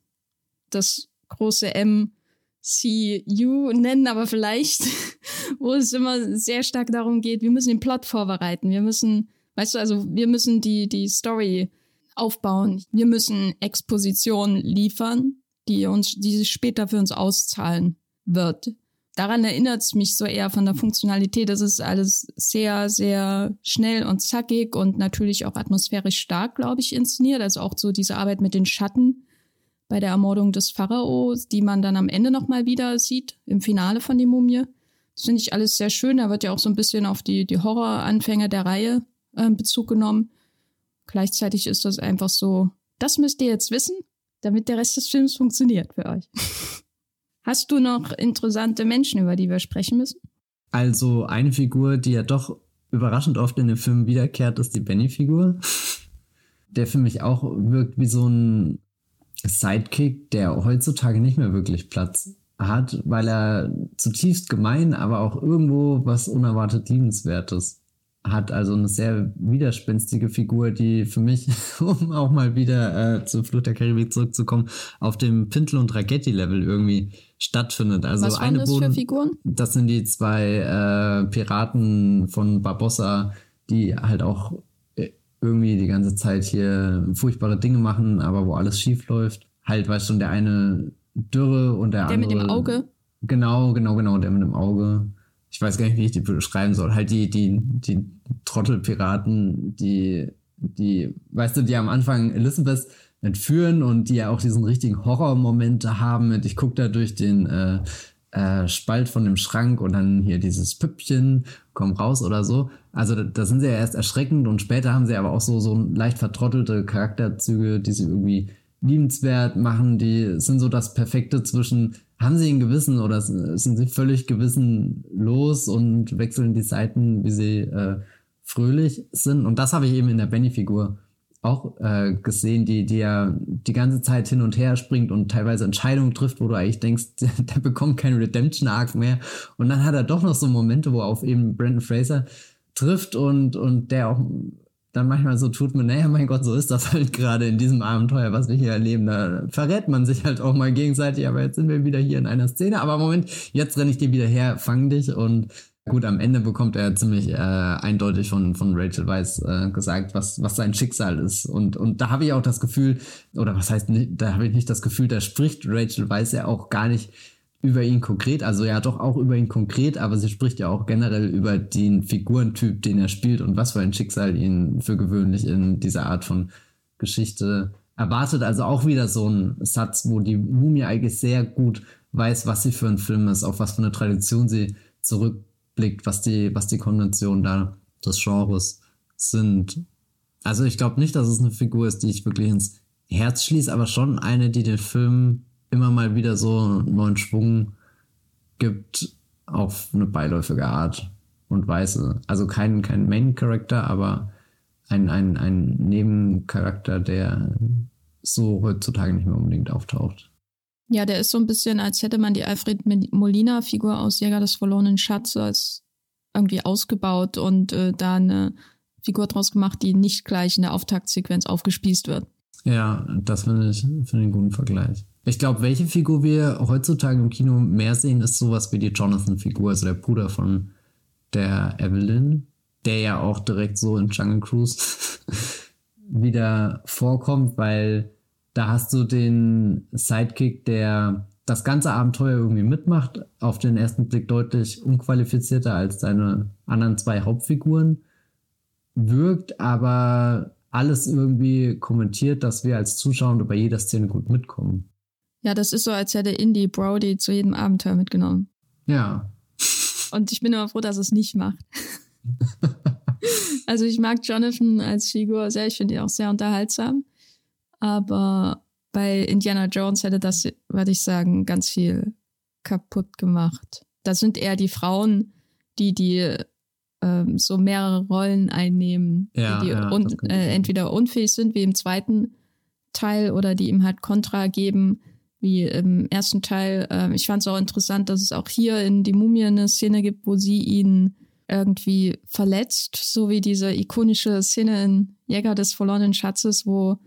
das große MCU nennen, aber vielleicht, (laughs) wo es immer sehr stark darum geht, wir müssen den Plot vorbereiten. Wir müssen, weißt du, also wir müssen die, die Story aufbauen. Wir müssen Exposition liefern, die uns, die sich später für uns auszahlen wird daran erinnert es mich so eher von der Funktionalität. Das ist alles sehr, sehr schnell und zackig und natürlich auch atmosphärisch stark, glaube ich, inszeniert. Also auch so diese Arbeit mit den Schatten bei der Ermordung des Pharaos, die man dann am Ende nochmal wieder sieht, im Finale von die Mumie. Das finde ich alles sehr schön. Da wird ja auch so ein bisschen auf die, die Horroranfänge der Reihe äh, Bezug genommen. Gleichzeitig ist das einfach so, das müsst ihr jetzt wissen, damit der Rest des Films funktioniert für euch. (laughs) Hast du noch interessante Menschen, über die wir sprechen müssen? Also eine Figur, die ja doch überraschend oft in dem Film wiederkehrt, ist die Benny-Figur. Der für mich auch wirkt wie so ein Sidekick, der heutzutage nicht mehr wirklich Platz hat, weil er zutiefst gemein, aber auch irgendwo was unerwartet liebenswertes hat. Also eine sehr widerspenstige Figur, die für mich, (laughs) um auch mal wieder äh, zur Flucht der Karibik zurückzukommen, auf dem Pintel- und Ragetti-Level irgendwie stattfindet. Also Was waren eine das Boden, für Figuren? das sind die zwei äh, Piraten von Barbossa, die halt auch äh, irgendwie die ganze Zeit hier furchtbare Dinge machen, aber wo alles schief läuft. Halt, weißt du, der eine Dürre und der, Der andere. mit dem Auge? Genau, genau, genau, der mit dem Auge. Ich weiß gar nicht, wie ich die beschreiben soll. Halt die, die, die Trottelpiraten, die, die, weißt du, die am Anfang Elizabeth entführen und die ja auch diesen richtigen Horrormoment haben mit, ich gucke da durch den äh, äh, Spalt von dem Schrank und dann hier dieses Püppchen, komm raus oder so. Also da, sind sie ja erst erschreckend und später haben sie aber auch so, so leicht vertrottelte Charakterzüge, die sie irgendwie liebenswert machen, die sind so das Perfekte zwischen, haben sie ein Gewissen oder sind sie völlig gewissenlos und wechseln die Seiten, wie sie äh, fröhlich sind. Und das habe ich eben in der Benny-Figur auch äh, gesehen, die, die ja die ganze Zeit hin und her springt und teilweise Entscheidungen trifft, wo du eigentlich denkst, (laughs) der bekommt keinen Redemption-Arc mehr. Und dann hat er doch noch so Momente, wo er auf eben Brandon Fraser trifft und, und der auch dann manchmal so tut man, naja, mein Gott, so ist das halt gerade in diesem Abenteuer, was wir hier erleben. Da verrät man sich halt auch mal gegenseitig, aber jetzt sind wir wieder hier in einer Szene. Aber Moment, jetzt renne ich dir wieder her, fang dich und gut, am Ende bekommt er ziemlich äh, eindeutig von, von Rachel Weiss äh, gesagt, was, was sein Schicksal ist. Und, und da habe ich auch das Gefühl, oder was heißt, nicht, da habe ich nicht das Gefühl, da spricht Rachel Weiss ja auch gar nicht über ihn konkret, also ja doch auch über ihn konkret, aber sie spricht ja auch generell über den Figurentyp, den er spielt und was für ein Schicksal ihn für gewöhnlich in dieser Art von Geschichte erwartet. Also auch wieder so ein Satz, wo die Mumie eigentlich sehr gut weiß, was sie für ein Film ist, auf was für eine Tradition sie zurückblickt, was die, was die Konventionen da des Genres sind. Also ich glaube nicht, dass es eine Figur ist, die ich wirklich ins Herz schließe, aber schon eine, die den Film immer mal wieder so einen neuen Schwung gibt auf eine beiläufige Art und Weise. Also kein, kein Main-Character, aber ein, ein, ein Nebencharakter, der so heutzutage nicht mehr unbedingt auftaucht. Ja, der ist so ein bisschen, als hätte man die Alfred Molina-Figur aus Jäger des verlorenen Schatzes irgendwie ausgebaut und äh, da eine Figur draus gemacht, die nicht gleich in der Auftaktsequenz aufgespießt wird. Ja, das finde ich, ich einen guten Vergleich. Ich glaube, welche Figur wir heutzutage im Kino mehr sehen, ist sowas wie die Jonathan-Figur, also der Bruder von der Evelyn, der ja auch direkt so in Jungle Cruise (laughs) wieder vorkommt, weil da hast du den Sidekick, der das ganze Abenteuer irgendwie mitmacht, auf den ersten Blick deutlich unqualifizierter als seine anderen zwei Hauptfiguren, wirkt aber alles irgendwie kommentiert, dass wir als Zuschauer bei jeder Szene gut mitkommen. Ja, das ist so, als hätte Indy Brody zu jedem Abenteuer mitgenommen. Ja. Und ich bin immer froh, dass es nicht macht. (laughs) also ich mag Jonathan als Figur sehr, ich finde ihn auch sehr unterhaltsam. Aber bei Indiana Jones hätte das, würde ich sagen, ganz viel kaputt gemacht. Da sind eher die Frauen, die die ähm, so mehrere Rollen einnehmen, ja, die ja, un äh, entweder unfähig sind, wie im zweiten Teil, oder die ihm halt Kontra geben, wie im ersten Teil. Äh, ich fand es auch interessant, dass es auch hier in die Mumie eine Szene gibt, wo sie ihn irgendwie verletzt, so wie diese ikonische Szene in Jäger des verlorenen Schatzes, wo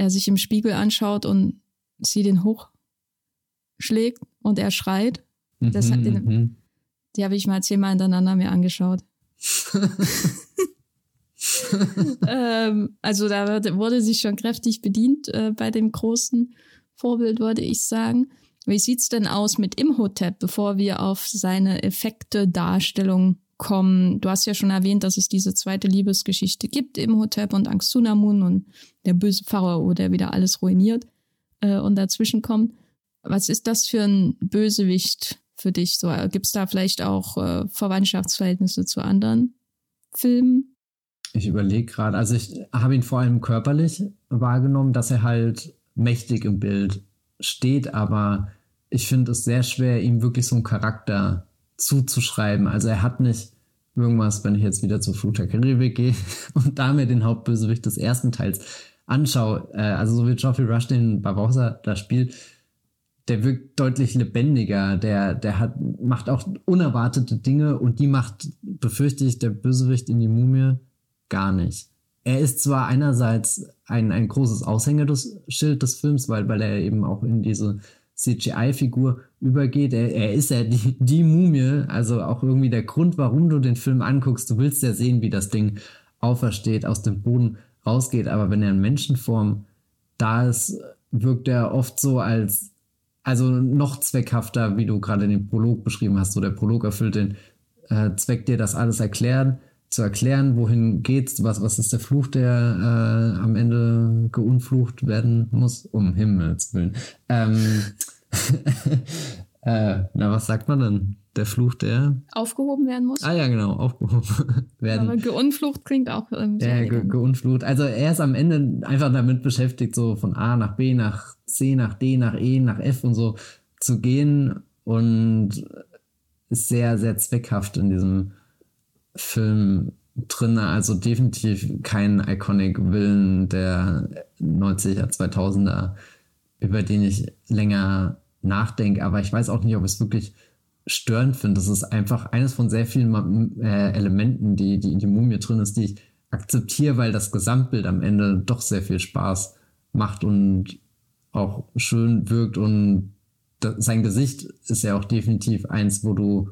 er sich im Spiegel anschaut und sie den hochschlägt und er schreit. Das Mhm, hat den, mhm. die habe ich mal zehnmal hintereinander mir angeschaut. (laughs) ähm, also da wurde, sich schon kräftig bedient äh, bei dem großen Vorbild, würde ich sagen. Wie sieht's denn aus mit Imhotep, bevor wir auf seine Effekte-Darstellung kommen? Du hast ja schon erwähnt, dass es diese zweite Liebesgeschichte gibt, Imhotep und Angstunamun und der böse Pharao, der wieder alles ruiniert äh, und dazwischen kommt. Was ist das für ein Bösewicht für dich? So, gibt's da vielleicht auch äh, Verwandtschaftsverhältnisse zu anderen Filmen? Ich überlege gerade, also ich habe ihn vor allem körperlich wahrgenommen, dass er halt mächtig im Bild steht, aber ich finde es sehr schwer, ihm wirklich so einen Charakter zuzuschreiben. Also er hat nicht irgendwas, wenn ich jetzt wieder zu Fluch der Karibik gehe (laughs) und da mir den Hauptbösewicht des ersten Teils anschaue, äh, also so wie Geoffrey Rush den Barbosa da spielt, der wirkt deutlich lebendiger, der, der hat, macht auch unerwartete Dinge und die macht, befürchte ich, der Bösewicht in die Mumie gar nicht. Er ist zwar einerseits ein, ein großes Aushängeschild des Films, weil, weil er eben auch in diese CGI-Figur übergeht. Er, er ist ja die, die Mumie, also auch irgendwie der Grund, warum du den Film anguckst. Du willst ja sehen, wie das Ding aufersteht, aus dem Boden rausgeht. Aber wenn er in Menschenform da ist, wirkt er oft so als, also noch zweckhafter, wie du gerade den Prolog beschrieben hast. So der Prolog erfüllt den äh, Zweck, dir das alles erklären, zu erklären, wohin geht's, was, was ist der Fluch, der äh, am Ende geunflucht werden muss, um Himmels Willen. Ähm, (laughs) äh, na, was sagt man denn? Der Fluch, der aufgehoben werden muss. Ah ja, genau, aufgehoben (laughs) werden. Aber geunflucht klingt auch ähm, Ja, ge geunflucht. Also er ist am Ende einfach damit beschäftigt, so von A nach B, nach C, nach D, nach E, nach F und so zu gehen und ist sehr, sehr zweckhaft in diesem Film drin. Also definitiv kein iconic Willen der 90er, 2000er, über den ich länger nachdenke. Aber ich weiß auch nicht, ob ich es wirklich störend finde. Das ist einfach eines von sehr vielen äh, Elementen, die, die in die Mumie drin ist, die ich akzeptiere, weil das Gesamtbild am Ende doch sehr viel Spaß macht und auch schön wirkt und sein Gesicht ist ja auch definitiv eins, wo du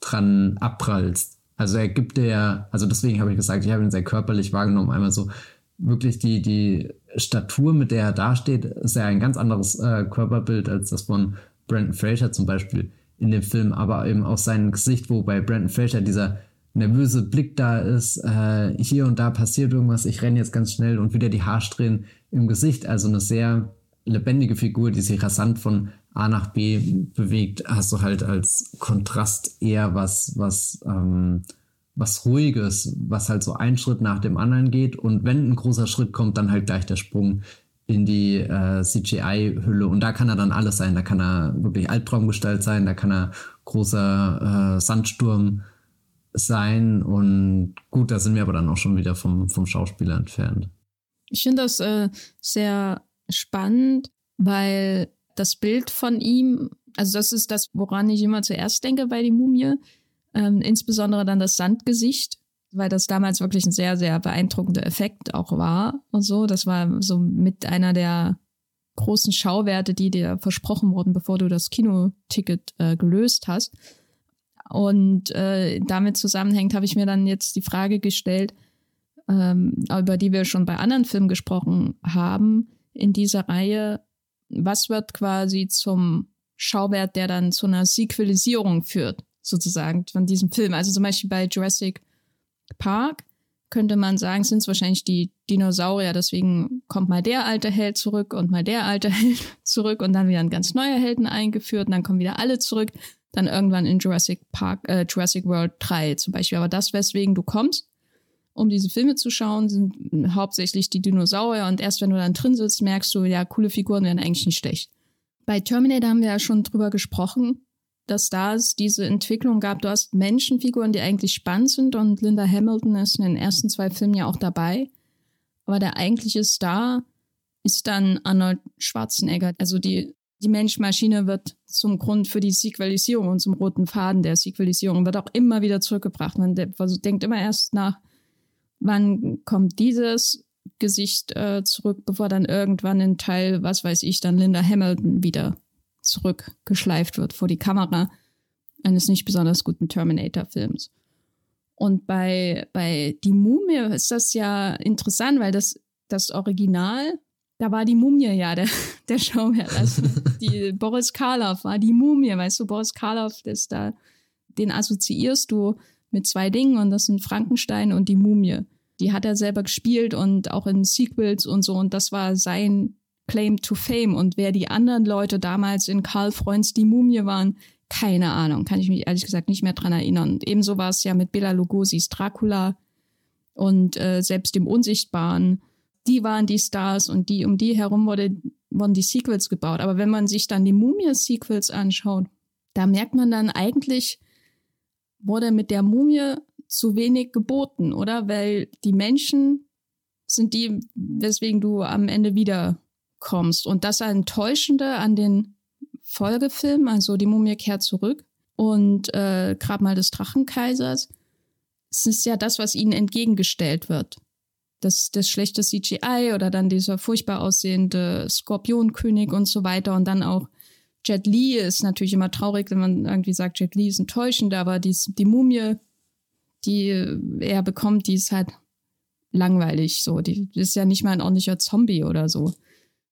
dran abprallst. Also er gibt dir, also deswegen habe ich gesagt, ich habe ihn sehr körperlich wahrgenommen, einmal so wirklich die, die Statur, mit der er dasteht, ist ja ein ganz anderes äh, Körperbild als das von Brandon Fraser zum Beispiel in dem Film, aber eben auch sein Gesicht, wo bei Brandon Fraser dieser nervöse Blick da ist, äh, hier und da passiert irgendwas, ich renne jetzt ganz schnell und wieder die Haarsträhnen im Gesicht, also eine sehr lebendige Figur, die sich rasant von A nach B bewegt, hast du halt als Kontrast eher was, was, ähm, was Ruhiges, was halt so ein Schritt nach dem anderen geht und wenn ein großer Schritt kommt, dann halt gleich der Sprung in die äh, CGI-Hülle. Und da kann er dann alles sein. Da kann er wirklich Albtraumgestalt sein, da kann er großer äh, Sandsturm sein. Und gut, da sind wir aber dann auch schon wieder vom, vom Schauspieler entfernt. Ich finde das äh, sehr spannend, weil das Bild von ihm, also das ist das, woran ich immer zuerst denke bei die Mumie, ähm, insbesondere dann das Sandgesicht weil das damals wirklich ein sehr, sehr beeindruckender Effekt auch war und so. Das war so mit einer der großen Schauwerte, die dir versprochen wurden, bevor du das Kinoticket äh, gelöst hast. Und äh, damit zusammenhängt, habe ich mir dann jetzt die Frage gestellt, ähm, über die wir schon bei anderen Filmen gesprochen haben, in dieser Reihe, was wird quasi zum Schauwert, der dann zu einer Sequelisierung führt, sozusagen, von diesem Film. Also zum Beispiel bei Jurassic Park könnte man sagen, sind es wahrscheinlich die Dinosaurier. Deswegen kommt mal der alte Held zurück und mal der alte (laughs) Held zurück und dann wieder ein ganz neuer Helden eingeführt und dann kommen wieder alle zurück. Dann irgendwann in Jurassic Park, äh, Jurassic World 3 zum Beispiel. Aber das, weswegen du kommst, um diese Filme zu schauen, sind hauptsächlich die Dinosaurier und erst wenn du dann drin sitzt, merkst du, ja, coole Figuren wären eigentlich nicht schlecht. Bei Terminator haben wir ja schon drüber gesprochen dass da es diese Entwicklung gab. Du hast Menschenfiguren, die eigentlich spannend sind und Linda Hamilton ist in den ersten zwei Filmen ja auch dabei. Aber der eigentliche Star ist dann Arnold Schwarzenegger. Also die, die Menschmaschine wird zum Grund für die Sequelisierung und zum roten Faden der Sequelisierung wird auch immer wieder zurückgebracht. Man also denkt immer erst nach, wann kommt dieses Gesicht äh, zurück, bevor dann irgendwann ein Teil, was weiß ich, dann Linda Hamilton wieder zurückgeschleift wird vor die Kamera eines nicht besonders guten Terminator-Films. Und bei, bei Die Mumie ist das ja interessant, weil das, das Original, da war die Mumie ja der, (laughs) der Schauwert. Also die Boris Karloff war die Mumie, weißt du, Boris Karloff, ist da, den assoziierst du mit zwei Dingen und das sind Frankenstein und die Mumie. Die hat er selber gespielt und auch in Sequels und so und das war sein Claim to Fame und wer die anderen Leute damals in Karl Freunds Die Mumie waren, keine Ahnung, kann ich mich ehrlich gesagt nicht mehr dran erinnern. Und ebenso war es ja mit Bela Lugosi's Dracula und äh, selbst dem Unsichtbaren. Die waren die Stars und die um die herum wurde, wurden die Sequels gebaut. Aber wenn man sich dann die Mumie-Sequels anschaut, da merkt man dann eigentlich, wurde mit der Mumie zu wenig geboten, oder? Weil die Menschen sind die, weswegen du am Ende wiederkommst. Und das Enttäuschende an den Folgefilmen, also die Mumie kehrt zurück und äh, Grabmal des Drachenkaisers, es ist ja das, was ihnen entgegengestellt wird. Das, das schlechte CGI oder dann dieser furchtbar aussehende Skorpionkönig und so weiter und dann auch Jet Li ist natürlich immer traurig, wenn man irgendwie sagt, Jet Li ist enttäuschend, aber die, die Mumie, die er bekommt, die ist halt langweilig so. Die ist ja nicht mal ein ordentlicher Zombie oder so.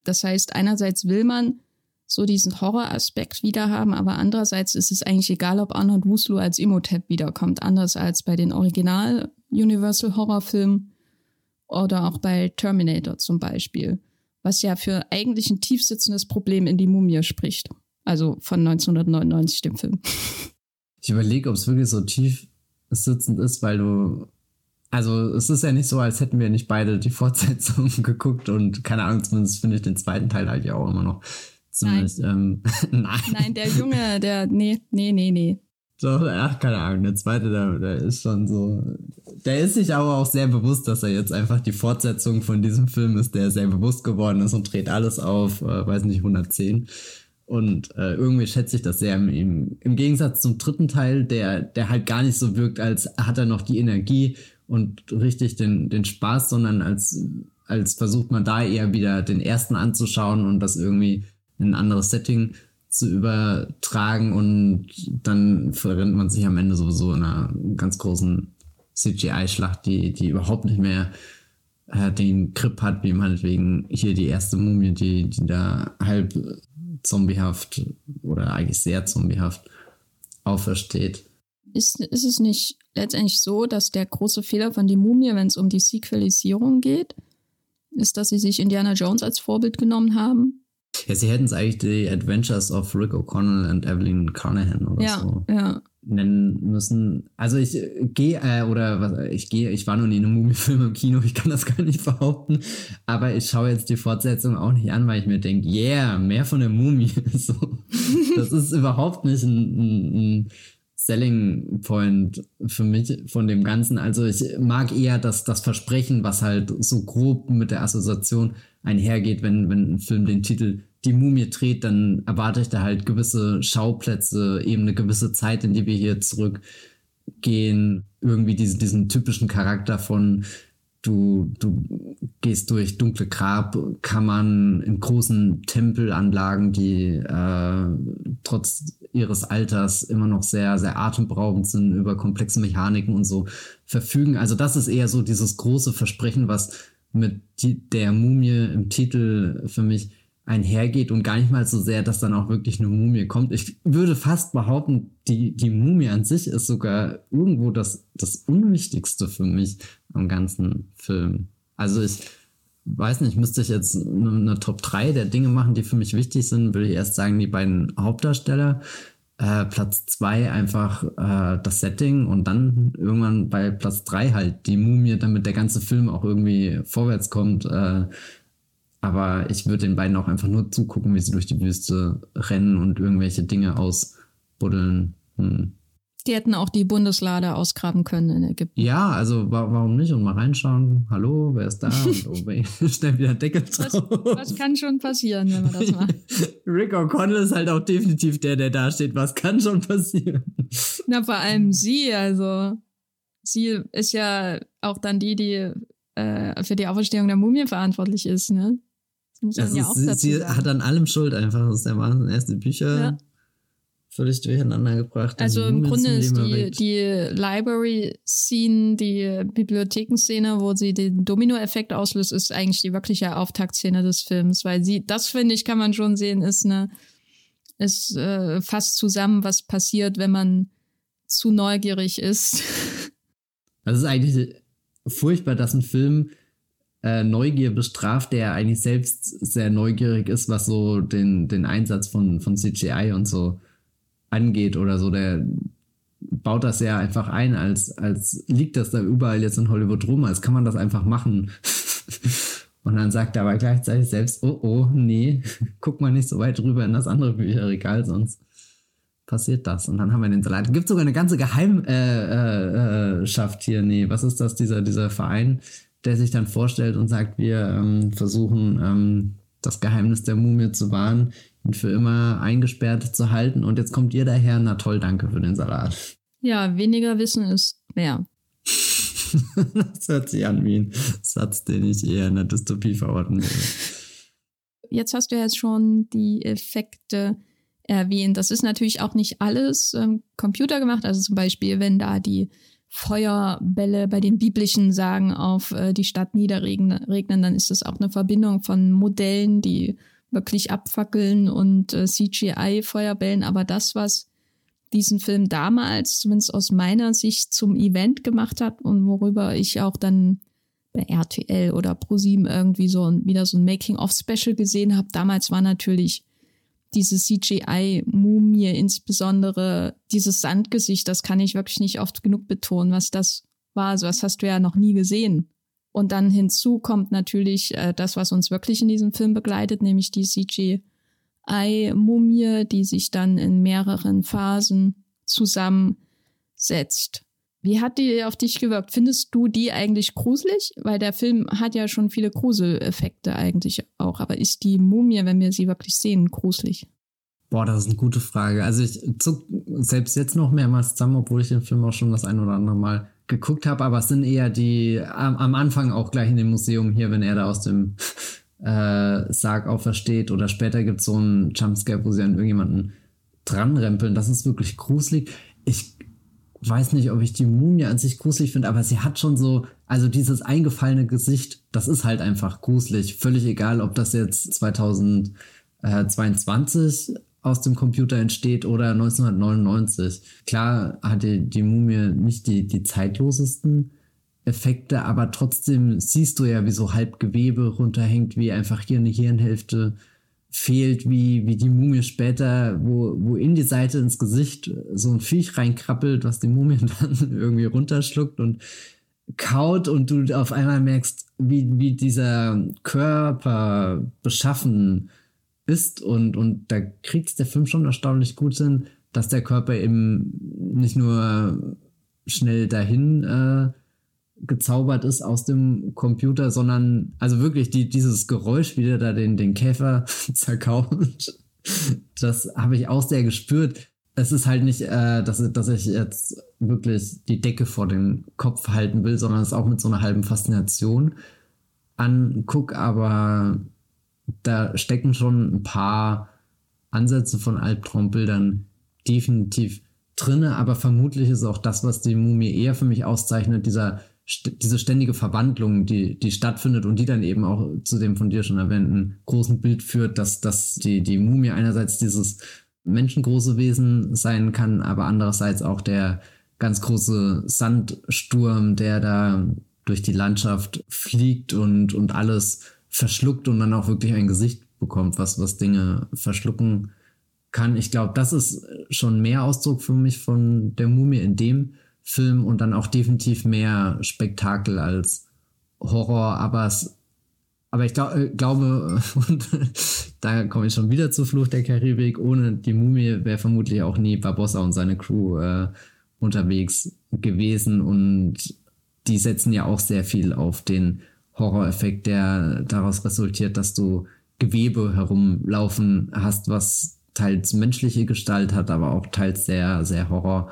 Das heißt, einerseits will man so diesen Horroraspekt wieder haben, aber andererseits ist es eigentlich egal, ob Arnold Wuslu als Imhotep wiederkommt, anders als bei den Original Universal Horrorfilmen oder auch bei Terminator zum Beispiel, was ja für eigentlich ein tiefsitzendes Problem in die Mumie spricht. Also von 1999, dem Film. Ich überlege, ob es wirklich so tief sitzend ist, weil du. Also, es ist ja nicht so, als hätten wir nicht beide die Fortsetzung (laughs) geguckt und keine Ahnung, zumindest finde ich den zweiten Teil halt ja auch immer noch ziemlich. Nein. Ähm, (laughs) nein. nein, der Junge, der. Nee, nee, nee, nee. Doch, ach, keine Ahnung, der zweite, der, der ist schon so. Der ist sich aber auch sehr bewusst, dass er jetzt einfach die Fortsetzung von diesem Film ist, der sehr bewusst geworden ist und dreht alles auf, äh, weiß nicht, 110. Und äh, irgendwie schätze ich das sehr. Im, im Gegensatz zum dritten Teil, der, der halt gar nicht so wirkt, als hat er noch die Energie und richtig den, den Spaß, sondern als, als versucht man da eher wieder den ersten anzuschauen und das irgendwie in ein anderes Setting zu übertragen. Und dann verrennt man sich am Ende sowieso in einer ganz großen CGI-Schlacht, die, die überhaupt nicht mehr äh, den Grip hat, wie meinetwegen hier die erste Mumie, die, die da halb zombiehaft oder eigentlich sehr zombiehaft aufersteht. Ist, ist es nicht letztendlich so, dass der große Fehler von die Mumie, wenn es um die Sequelisierung geht, ist, dass sie sich Indiana Jones als Vorbild genommen haben? Ja, sie hätten es eigentlich die Adventures of Rick O'Connell und Evelyn Carnahan oder ja, so. Ja nennen müssen. Also ich äh, gehe äh, oder was ich gehe, ich war noch nie in einem Mumiefilm im Kino, (laughs) ich kann das gar nicht behaupten, aber ich schaue jetzt die Fortsetzung auch nicht an, weil ich mir denke, yeah, mehr von der Mumie. (laughs) so, das ist überhaupt nicht ein, ein, ein Selling Point für mich von dem Ganzen. Also ich mag eher das, das Versprechen, was halt so grob mit der Assoziation einhergeht, wenn, wenn ein Film den Titel die Mumie dreht, dann erwarte ich da halt gewisse Schauplätze, eben eine gewisse Zeit, in die wir hier zurückgehen. Irgendwie diese, diesen typischen Charakter von du, du gehst durch dunkle Grabkammern in großen Tempelanlagen, die äh, trotz ihres Alters immer noch sehr, sehr atemberaubend sind, über komplexe Mechaniken und so verfügen. Also das ist eher so dieses große Versprechen, was mit die, der Mumie im Titel für mich einhergeht und gar nicht mal so sehr, dass dann auch wirklich eine Mumie kommt. Ich würde fast behaupten, die, die Mumie an sich ist sogar irgendwo das, das Unwichtigste für mich am ganzen Film. Also ich weiß nicht, müsste ich jetzt eine, eine Top 3 der Dinge machen, die für mich wichtig sind, würde ich erst sagen, die beiden Hauptdarsteller. Äh, Platz 2 einfach äh, das Setting und dann irgendwann bei Platz 3 halt die Mumie, damit der ganze Film auch irgendwie vorwärts kommt. Äh, aber ich würde den beiden auch einfach nur zugucken, wie sie durch die Wüste rennen und irgendwelche Dinge ausbuddeln. Hm. Die hätten auch die Bundeslade ausgraben können in Ägypten. Ja, also wa warum nicht? Und mal reinschauen. Hallo, wer ist da? (laughs) Und oh, (laughs) schnell wieder Deckel drauf. Was, was, kann schon passieren, wenn man das macht? (laughs) Rick O'Connell ist halt auch definitiv der, der da steht. Was kann schon passieren? Na, vor allem sie, also. Sie ist ja auch dann die, die äh, für die Auferstehung der Mumie verantwortlich ist, ne? Das ja ist, dazu Sie sagen. hat an allem Schuld einfach. Das ist der Wahnsinn. Erst die Bücher ja. völlig durcheinander gebracht. Also im Grunde ist die, die Library-Scene, die Bibliothekenszene, wo sie den Domino-Effekt auslöst, ist eigentlich die wirkliche Auftaktszene des Films, weil sie, das finde ich, kann man schon sehen, ist eine, ist äh, fast zusammen, was passiert, wenn man zu neugierig ist. (laughs) Das ist eigentlich furchtbar, dass ein Film äh, Neugier bestraft, der eigentlich selbst sehr neugierig ist, was so den, den Einsatz von, von CGI und so angeht oder so. Der baut das ja einfach ein, als, als liegt das da überall jetzt in Hollywood rum, als kann man das einfach machen. (laughs) Und dann sagt er aber gleichzeitig selbst, oh oh, nee, (laughs) guck mal nicht so weit rüber in das andere Bücherregal, sonst passiert das. Und dann haben wir den Salat. Gibt sogar eine ganze Geheimschaft äh, äh, äh, hier. Nee, was ist das? Dieser, dieser Verein, der sich dann vorstellt und sagt, wir ähm, versuchen ähm, das Geheimnis der Mumie zu wahren, ihn für immer eingesperrt zu halten. Und jetzt kommt ihr daher, na toll, danke für den Salat. Ja, weniger Wissen ist mehr. (laughs) das hört sich an wie ein Satz, den ich eher in der Dystopie verorten würde. Jetzt hast du jetzt schon die Effekte erwähnt. Das ist natürlich auch nicht alles ähm, Computer gemacht. Also zum Beispiel, wenn da die Feuerbälle bei den biblischen Sagen auf äh, die Stadt niederregnen, dann ist das auch eine Verbindung von Modellen, die wirklich abfackeln und äh, CGI-Feuerbällen. Aber das, was diesen Film damals, zumindest aus meiner Sicht, zum Event gemacht hat und worüber ich auch dann bei RTL oder ProSieben irgendwie so ein, wieder so ein Making-of-Special gesehen habe. Damals war natürlich diese CGI-Mumie, insbesondere dieses Sandgesicht, das kann ich wirklich nicht oft genug betonen, was das war. Also was hast du ja noch nie gesehen. Und dann hinzu kommt natürlich äh, das, was uns wirklich in diesem Film begleitet, nämlich die CGI-Mumie, die sich dann in mehreren Phasen zusammensetzt. Wie hat die auf dich gewirkt? Findest du die eigentlich gruselig? Weil der Film hat ja schon viele Gruseleffekte eigentlich auch. Aber ist die Mumie, wenn wir sie wirklich sehen, gruselig? Boah, das ist eine gute Frage. Also ich zuck selbst jetzt noch mehrmals zusammen, obwohl ich den Film auch schon das ein oder andere Mal geguckt habe. Aber es sind eher die am, am Anfang auch gleich in dem Museum hier, wenn er da aus dem (laughs) äh, Sarg aufersteht. Oder später gibt es so einen Jumpscare, wo sie an irgendjemanden dranrempeln. Das ist wirklich gruselig. Ich weiß nicht, ob ich die Mumie an sich gruselig finde, aber sie hat schon so, also dieses eingefallene Gesicht, das ist halt einfach gruselig. Völlig egal, ob das jetzt 2022 aus dem Computer entsteht oder 1999. Klar hatte die Mumie nicht die, die zeitlosesten Effekte, aber trotzdem siehst du ja, wie so halb Gewebe runterhängt, wie einfach hier eine Hirnhälfte fehlt, wie, wie die Mumie später, wo, wo in die Seite ins Gesicht so ein Viech reinkrabbelt, was die Mumie (laughs) dann irgendwie runterschluckt und kaut und du auf einmal merkst, wie, wie dieser Körper beschaffen ist und, und da kriegt der Film schon erstaunlich gut hin, dass der Körper eben nicht nur schnell dahin äh, gezaubert ist aus dem Computer, sondern also wirklich die, dieses Geräusch, wie der da den, den Käfer (laughs) zerkaut, das habe ich auch sehr gespürt. Es ist halt nicht, äh, dass, dass ich jetzt wirklich die Decke vor den Kopf halten will, sondern es auch mit so einer halben Faszination anguck, aber da stecken schon ein paar Ansätze von Albtraumbildern definitiv drinne, aber vermutlich ist auch das, was die Mumie eher für mich auszeichnet, dieser diese ständige Verwandlung, die, die stattfindet und die dann eben auch zu dem von dir schon erwähnten großen Bild führt, dass, dass die, die Mumie einerseits dieses menschengroße Wesen sein kann, aber andererseits auch der ganz große Sandsturm, der da durch die Landschaft fliegt und, und alles verschluckt und dann auch wirklich ein Gesicht bekommt, was, was Dinge verschlucken kann. Ich glaube, das ist schon mehr Ausdruck für mich von der Mumie in dem Film und dann auch definitiv mehr Spektakel als Horror, aber es aber ich glaub, äh, glaube, (laughs) und da komme ich schon wieder zu Fluch der Karibik, ohne die Mumie wäre vermutlich auch nie Barbossa und seine Crew äh, unterwegs gewesen. Und die setzen ja auch sehr viel auf den Horroreffekt, der daraus resultiert, dass du Gewebe herumlaufen hast, was teils menschliche Gestalt hat, aber auch teils sehr, sehr Horror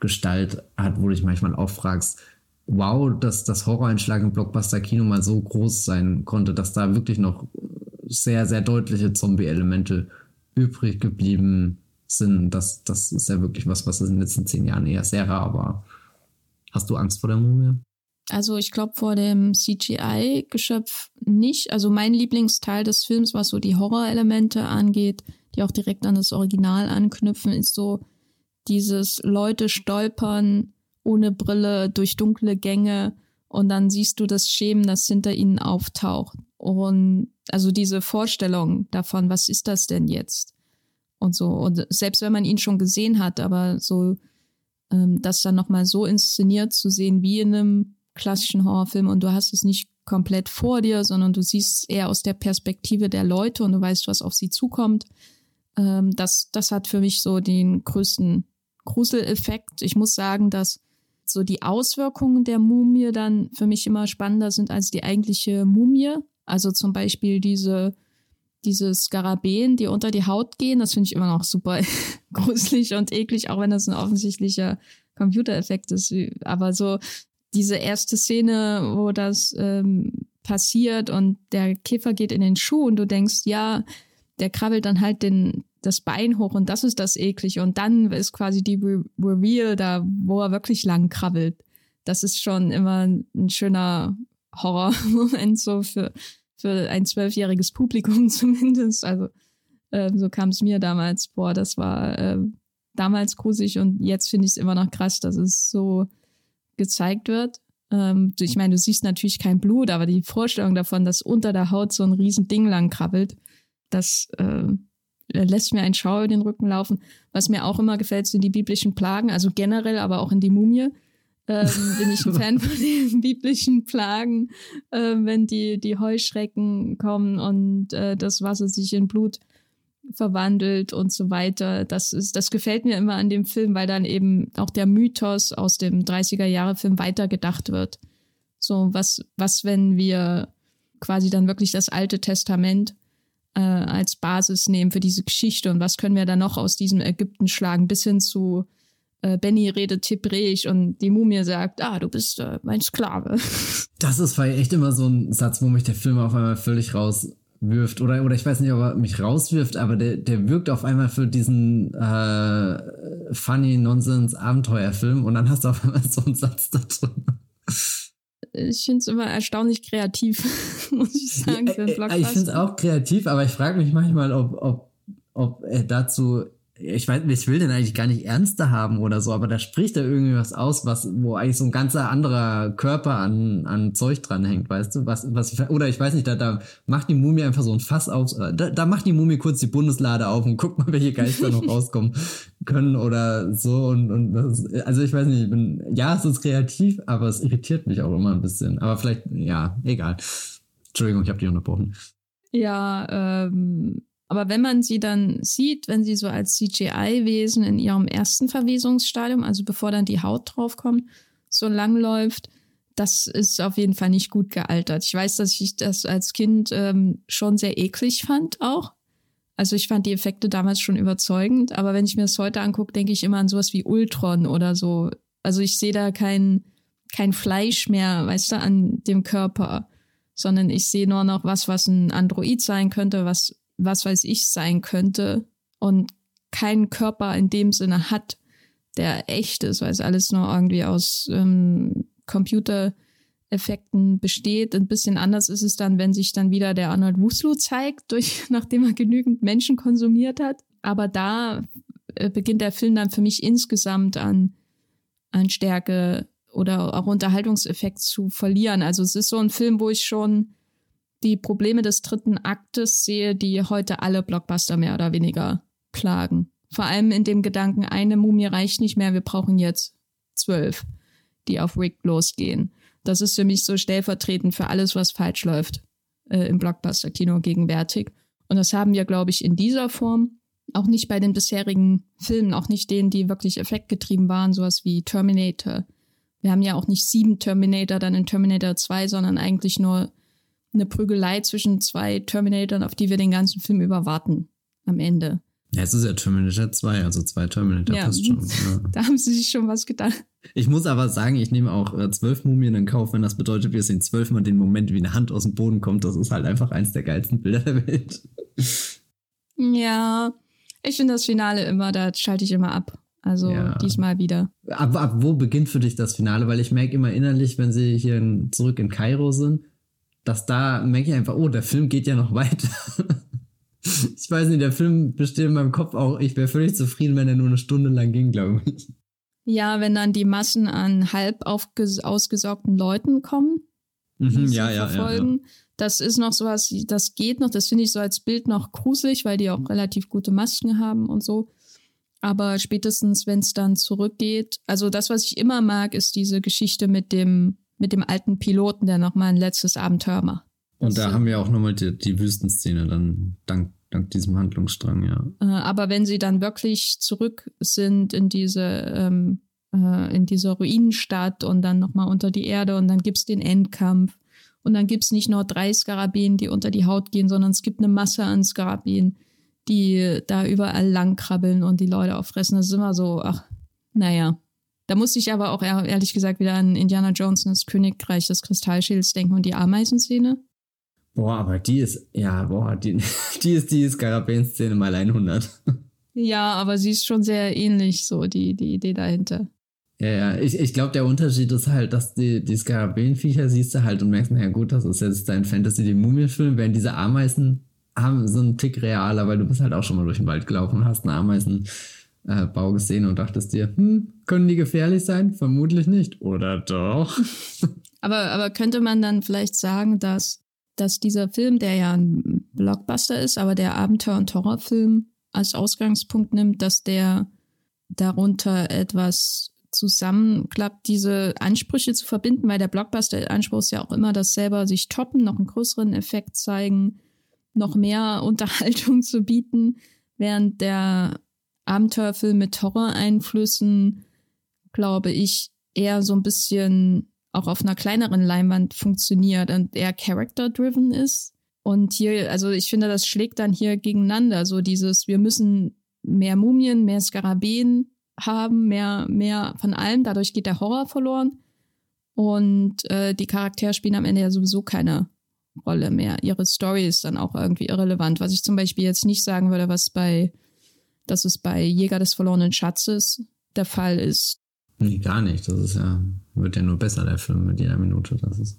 Gestalt hat, wo du dich manchmal auch fragst, wow, dass das Horroreinschlag im Blockbuster-Kino mal so groß sein konnte, dass da wirklich noch sehr, sehr deutliche Zombie-Elemente übrig geblieben sind. Das, das ist ja wirklich was, was in den letzten zehn Jahren eher sehr rar war. Hast du Angst vor der Mumie? Also ich glaube vor dem CGI-Geschöpf nicht. Also mein Lieblingsteil des Films, was so die Horrorelemente angeht, die auch direkt an das Original anknüpfen, ist so dieses Leute stolpern ohne Brille durch dunkle Gänge und dann siehst du das Schemen, das hinter ihnen auftaucht. Und also diese Vorstellung davon, was ist das denn jetzt? Und so. Und selbst wenn man ihn schon gesehen hat, aber so ähm, das dann nochmal so inszeniert zu sehen wie in einem klassischen Horrorfilm und du hast es nicht komplett vor dir, sondern du siehst eher aus der Perspektive der Leute und du weißt, was auf sie zukommt Ähm, das, das hat für mich so den größten Gruseleffekt. Ich muss sagen, dass so die Auswirkungen der Mumie dann für mich immer spannender sind als die eigentliche Mumie. Also zum Beispiel diese, diese Skarabäen, die unter die Haut gehen, das finde ich immer noch super (laughs) gruselig und eklig, auch wenn das ein offensichtlicher Computereffekt ist. Aber so diese erste Szene, wo das ähm, passiert und der Käfer geht in den Schuh und du denkst, ja, der krabbelt dann halt den, das Bein hoch und das ist das eklig. Und dann ist quasi die Re Reveal da, wo er wirklich lang krabbelt. Das ist schon immer ein schöner Horrormoment so für, für ein zwölfjähriges Publikum (laughs) zumindest. Also äh, so kam es mir damals vor. Das war äh, damals gruselig und jetzt finde ich es immer noch krass, dass es so gezeigt wird. Ähm, ich meine, du siehst natürlich kein Blut, aber die Vorstellung davon, dass unter der Haut so ein riesen Ding lang krabbelt, das äh, lässt mir ein Schauer den Rücken laufen. Was mir auch immer gefällt, sind die biblischen Plagen, also generell, aber auch in die Mumie. ähm, bin ich ein (laughs) Fan von den biblischen Plagen, äh, wenn die, die Heuschrecken kommen und äh, das Wasser sich in Blut verwandelt und so weiter. Das ist, das gefällt mir immer an dem Film, weil dann eben auch der Mythos aus dem 30er Jahre Film weitergedacht wird. So, was, was, wenn wir quasi dann wirklich das Alte Testament äh, als Basis nehmen für diese Geschichte und was können wir da noch aus diesem Ägypten schlagen, bis hin zu äh, Benny redet Hebräisch und die Mumie sagt, ah, du bist äh, mein Sklave. (laughs) Das ist echt immer so ein Satz, wo mich der Film auf einmal völlig raus wirft oder oder ich weiß nicht, ob er mich rauswirft, aber der der wirkt auf einmal für diesen äh, funny Nonsense Abenteuerfilm und dann hast du auf einmal so einen Satz da drin. Ich finde es immer erstaunlich kreativ, (laughs) muss ich sagen, für einen Blockbuster. Ich finde es auch kreativ, aber ich frage mich manchmal, ob, ob, ob er dazu ich weiß, ich will den eigentlich gar nicht ernster haben oder so, aber da spricht er irgendwie was aus, was, wo eigentlich so ein ganzer anderer Körper an, an Zeug dranhängt, weißt du? Was, was, oder ich weiß nicht, da, da macht die Mumie einfach so ein Fass auf, da, da macht die Mumie kurz die Bundeslade auf und guckt mal, welche Geister noch (laughs) rauskommen können oder so und, und das, also ich weiß nicht, ich bin, ja, es ist kreativ, aber es irritiert mich auch immer ein bisschen. Aber vielleicht, ja, egal. Entschuldigung, ich habe dich unterbrochen. Ja, ähm, aber wenn man sie dann sieht, wenn sie so als CGI-Wesen in ihrem ersten Verwesungsstadium, also bevor dann die Haut draufkommt, so langläuft, das ist auf jeden Fall nicht gut gealtert. Ich weiß, dass ich das als Kind ähm, schon sehr eklig fand auch. Also ich fand die Effekte damals schon überzeugend, aber wenn ich mir das heute angucke, denke ich immer an sowas wie Ultron oder so. Also ich sehe da kein, kein Fleisch mehr, weißt du, an dem Körper, sondern ich sehe nur noch was, was ein Android sein könnte, was was weiß ich sein könnte und keinen Körper in dem Sinne hat, der echt ist, weil es alles nur irgendwie aus ähm, Computereffekten besteht. Ein bisschen anders ist es dann, wenn sich dann wieder der Arnold Wuslu zeigt, (laughs) durch, nachdem er genügend Menschen konsumiert hat. Aber da äh, beginnt der Film dann für mich insgesamt an, an Stärke oder auch Unterhaltungseffekt zu verlieren. Also es ist so ein Film, wo ich schon die Probleme des dritten Aktes sehe, die heute alle Blockbuster mehr oder weniger plagen. Vor allem in dem Gedanken, eine Mumie reicht nicht mehr, wir brauchen jetzt zwölf, die auf Rick losgehen. Das ist für mich so stellvertretend für alles, was falsch läuft äh, im Blockbuster-Kino gegenwärtig. Und das haben wir, glaube ich, in dieser Form auch nicht bei den bisherigen Filmen, auch nicht denen, die wirklich effektgetrieben waren, sowas wie Terminator. Wir haben ja auch nicht sieben Terminator dann in Terminator 2, sondern eigentlich nur eine Prügelei zwischen zwei Terminatoren, auf die wir den ganzen Film über warten am Ende. Ja, es ist ja Terminator 2, also zwei Terminator ja, passt schon. Ja. (laughs) Da haben sie sich schon was gedacht. Ich muss aber sagen, ich nehme auch äh, zwölf Mumien in Kauf, wenn das bedeutet, wir sehen zwölfmal den Moment, wie eine Hand aus dem Boden kommt. Das ist halt einfach eins der geilsten Bilder der Welt. Ja, ich finde das Finale immer, da schalte ich immer ab. Also ja. diesmal wieder. Ab, ab wo beginnt für dich das Finale? Weil ich merke immer innerlich, wenn sie hier in, zurück in Kairo sind, dass da merke ich einfach, oh, der Film geht ja noch weiter. (laughs) ich weiß nicht, der Film besteht in meinem Kopf auch, ich wäre völlig zufrieden, wenn er nur eine Stunde lang ging, glaube ich. Ja, wenn dann die Massen an halb ausgesorgten Leuten kommen, mhm, ja, ja, verfolgen. Ja, ja. Das ist noch sowas, das geht noch, das finde ich so als Bild noch gruselig, weil die auch relativ gute Masken haben und so. Aber spätestens, wenn es dann zurückgeht, also das, was ich immer mag, ist diese Geschichte mit dem mit dem alten Piloten, der nochmal ein letztes Abenteuer macht. Und da haben wir auch nochmal die, die Wüstenszene dann dank dank diesem Handlungsstrang, ja. Äh, aber wenn sie dann wirklich zurück sind in diese, ähm, äh, in diese Ruinenstadt und dann nochmal unter die Erde und dann gibt's den Endkampf und dann gibt's nicht nur drei Skarabäen, die unter die Haut gehen, sondern es gibt eine Masse an Skarabäen, die da überall lang krabbeln und die Leute auffressen. Das ist immer so, ach, naja. Da musste ich aber auch ehrlich gesagt wieder an Indiana Jones und das Königreich des Kristallschilds denken und die Ameisenszene. Boah, aber die ist, ja, boah, die, (laughs) die ist die Skarabäen-Szene mal 100. Ja, aber sie ist schon sehr ähnlich, so die, die Idee dahinter. Ja, ja, ich, ich glaube, der Unterschied ist halt, dass die, die Skarabäenviecher siehst du halt und merkst, naja gut, das ist jetzt dein Fantasy, die Mumienfilm, während diese Ameisen haben so einen Tick realer, weil du bist halt auch schon mal durch den Wald gelaufen und hast einen Ameisenbau äh, gesehen und dachtest dir, hm, können die gefährlich sein? Vermutlich nicht. Oder doch? (laughs) aber, aber könnte man dann vielleicht sagen, dass dass dieser Film, der ja ein Blockbuster ist, aber der Abenteuer- und Horrorfilm als Ausgangspunkt nimmt, dass der darunter etwas zusammenklappt, diese Ansprüche zu verbinden, weil der Blockbuster-Anspruch ist ja auch immer, dass selber sich toppen, noch einen größeren Effekt zeigen, noch mehr (laughs) Unterhaltung zu bieten, während der Abenteuerfilm mit Horror-Einflüssen, glaube ich, eher so ein bisschen auch auf einer kleineren Leinwand funktioniert und eher character-driven ist. Und hier, also ich finde, das schlägt dann hier gegeneinander. So dieses, wir müssen mehr Mumien, mehr Skarabäen haben, mehr, mehr von allem. Dadurch geht der Horror verloren. Und äh, die Charaktere spielen am Ende ja sowieso keine Rolle mehr. Ihre Story ist dann auch irgendwie irrelevant. Was ich zum Beispiel jetzt nicht sagen würde, was bei, dass es bei Jäger des verlorenen Schatzes der Fall ist. Nee, gar nicht. Das ist ja, wird ja nur besser, der Film mit jeder Minute. Das ist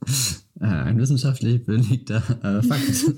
(laughs) äh, ein wissenschaftlich belegter äh, Fakt.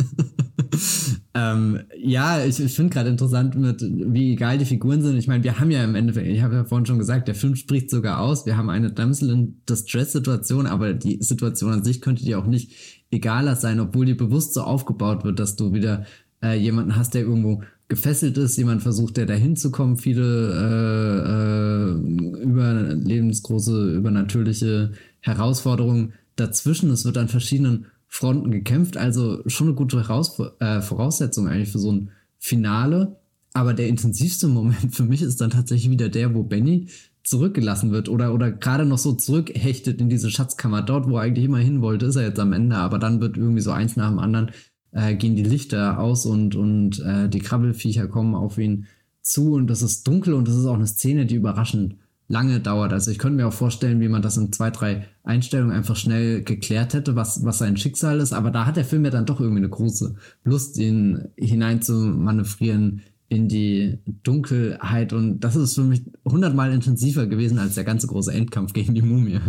(laughs) ähm, ja, ich, ich finde gerade interessant, mit, wie egal die Figuren sind. Ich meine, wir haben ja im Endeffekt, ich habe ja vorhin schon gesagt, der Film spricht sogar aus. Wir haben eine Damsel in Distress-Situation, aber die Situation an sich könnte dir auch nicht egaler sein, obwohl die bewusst so aufgebaut wird, dass du wieder äh, jemanden hast, der irgendwo gefesselt ist, jemand versucht, der da hinzukommen, viele äh, äh, überlebensgroße, übernatürliche Herausforderungen dazwischen. Es wird an verschiedenen Fronten gekämpft, also schon eine gute Heraus äh, Voraussetzung eigentlich für so ein Finale. Aber der intensivste Moment für mich ist dann tatsächlich wieder der, wo Benny zurückgelassen wird oder, oder gerade noch so zurückhechtet in diese Schatzkammer. Dort, wo er eigentlich immer hin wollte, ist er jetzt am Ende, aber dann wird irgendwie so eins nach dem anderen äh, gehen die Lichter aus und, und äh, die Krabbelfiecher kommen auf ihn zu und das ist dunkel und das ist auch eine Szene, die überraschend lange dauert. Also ich könnte mir auch vorstellen, wie man das in zwei, drei Einstellungen einfach schnell geklärt hätte, was, was sein Schicksal ist. Aber da hat der Film ja dann doch irgendwie eine große Lust, ihn hinein zu manövrieren in die Dunkelheit. Und das ist für mich hundertmal intensiver gewesen als der ganze große Endkampf gegen die Mumie.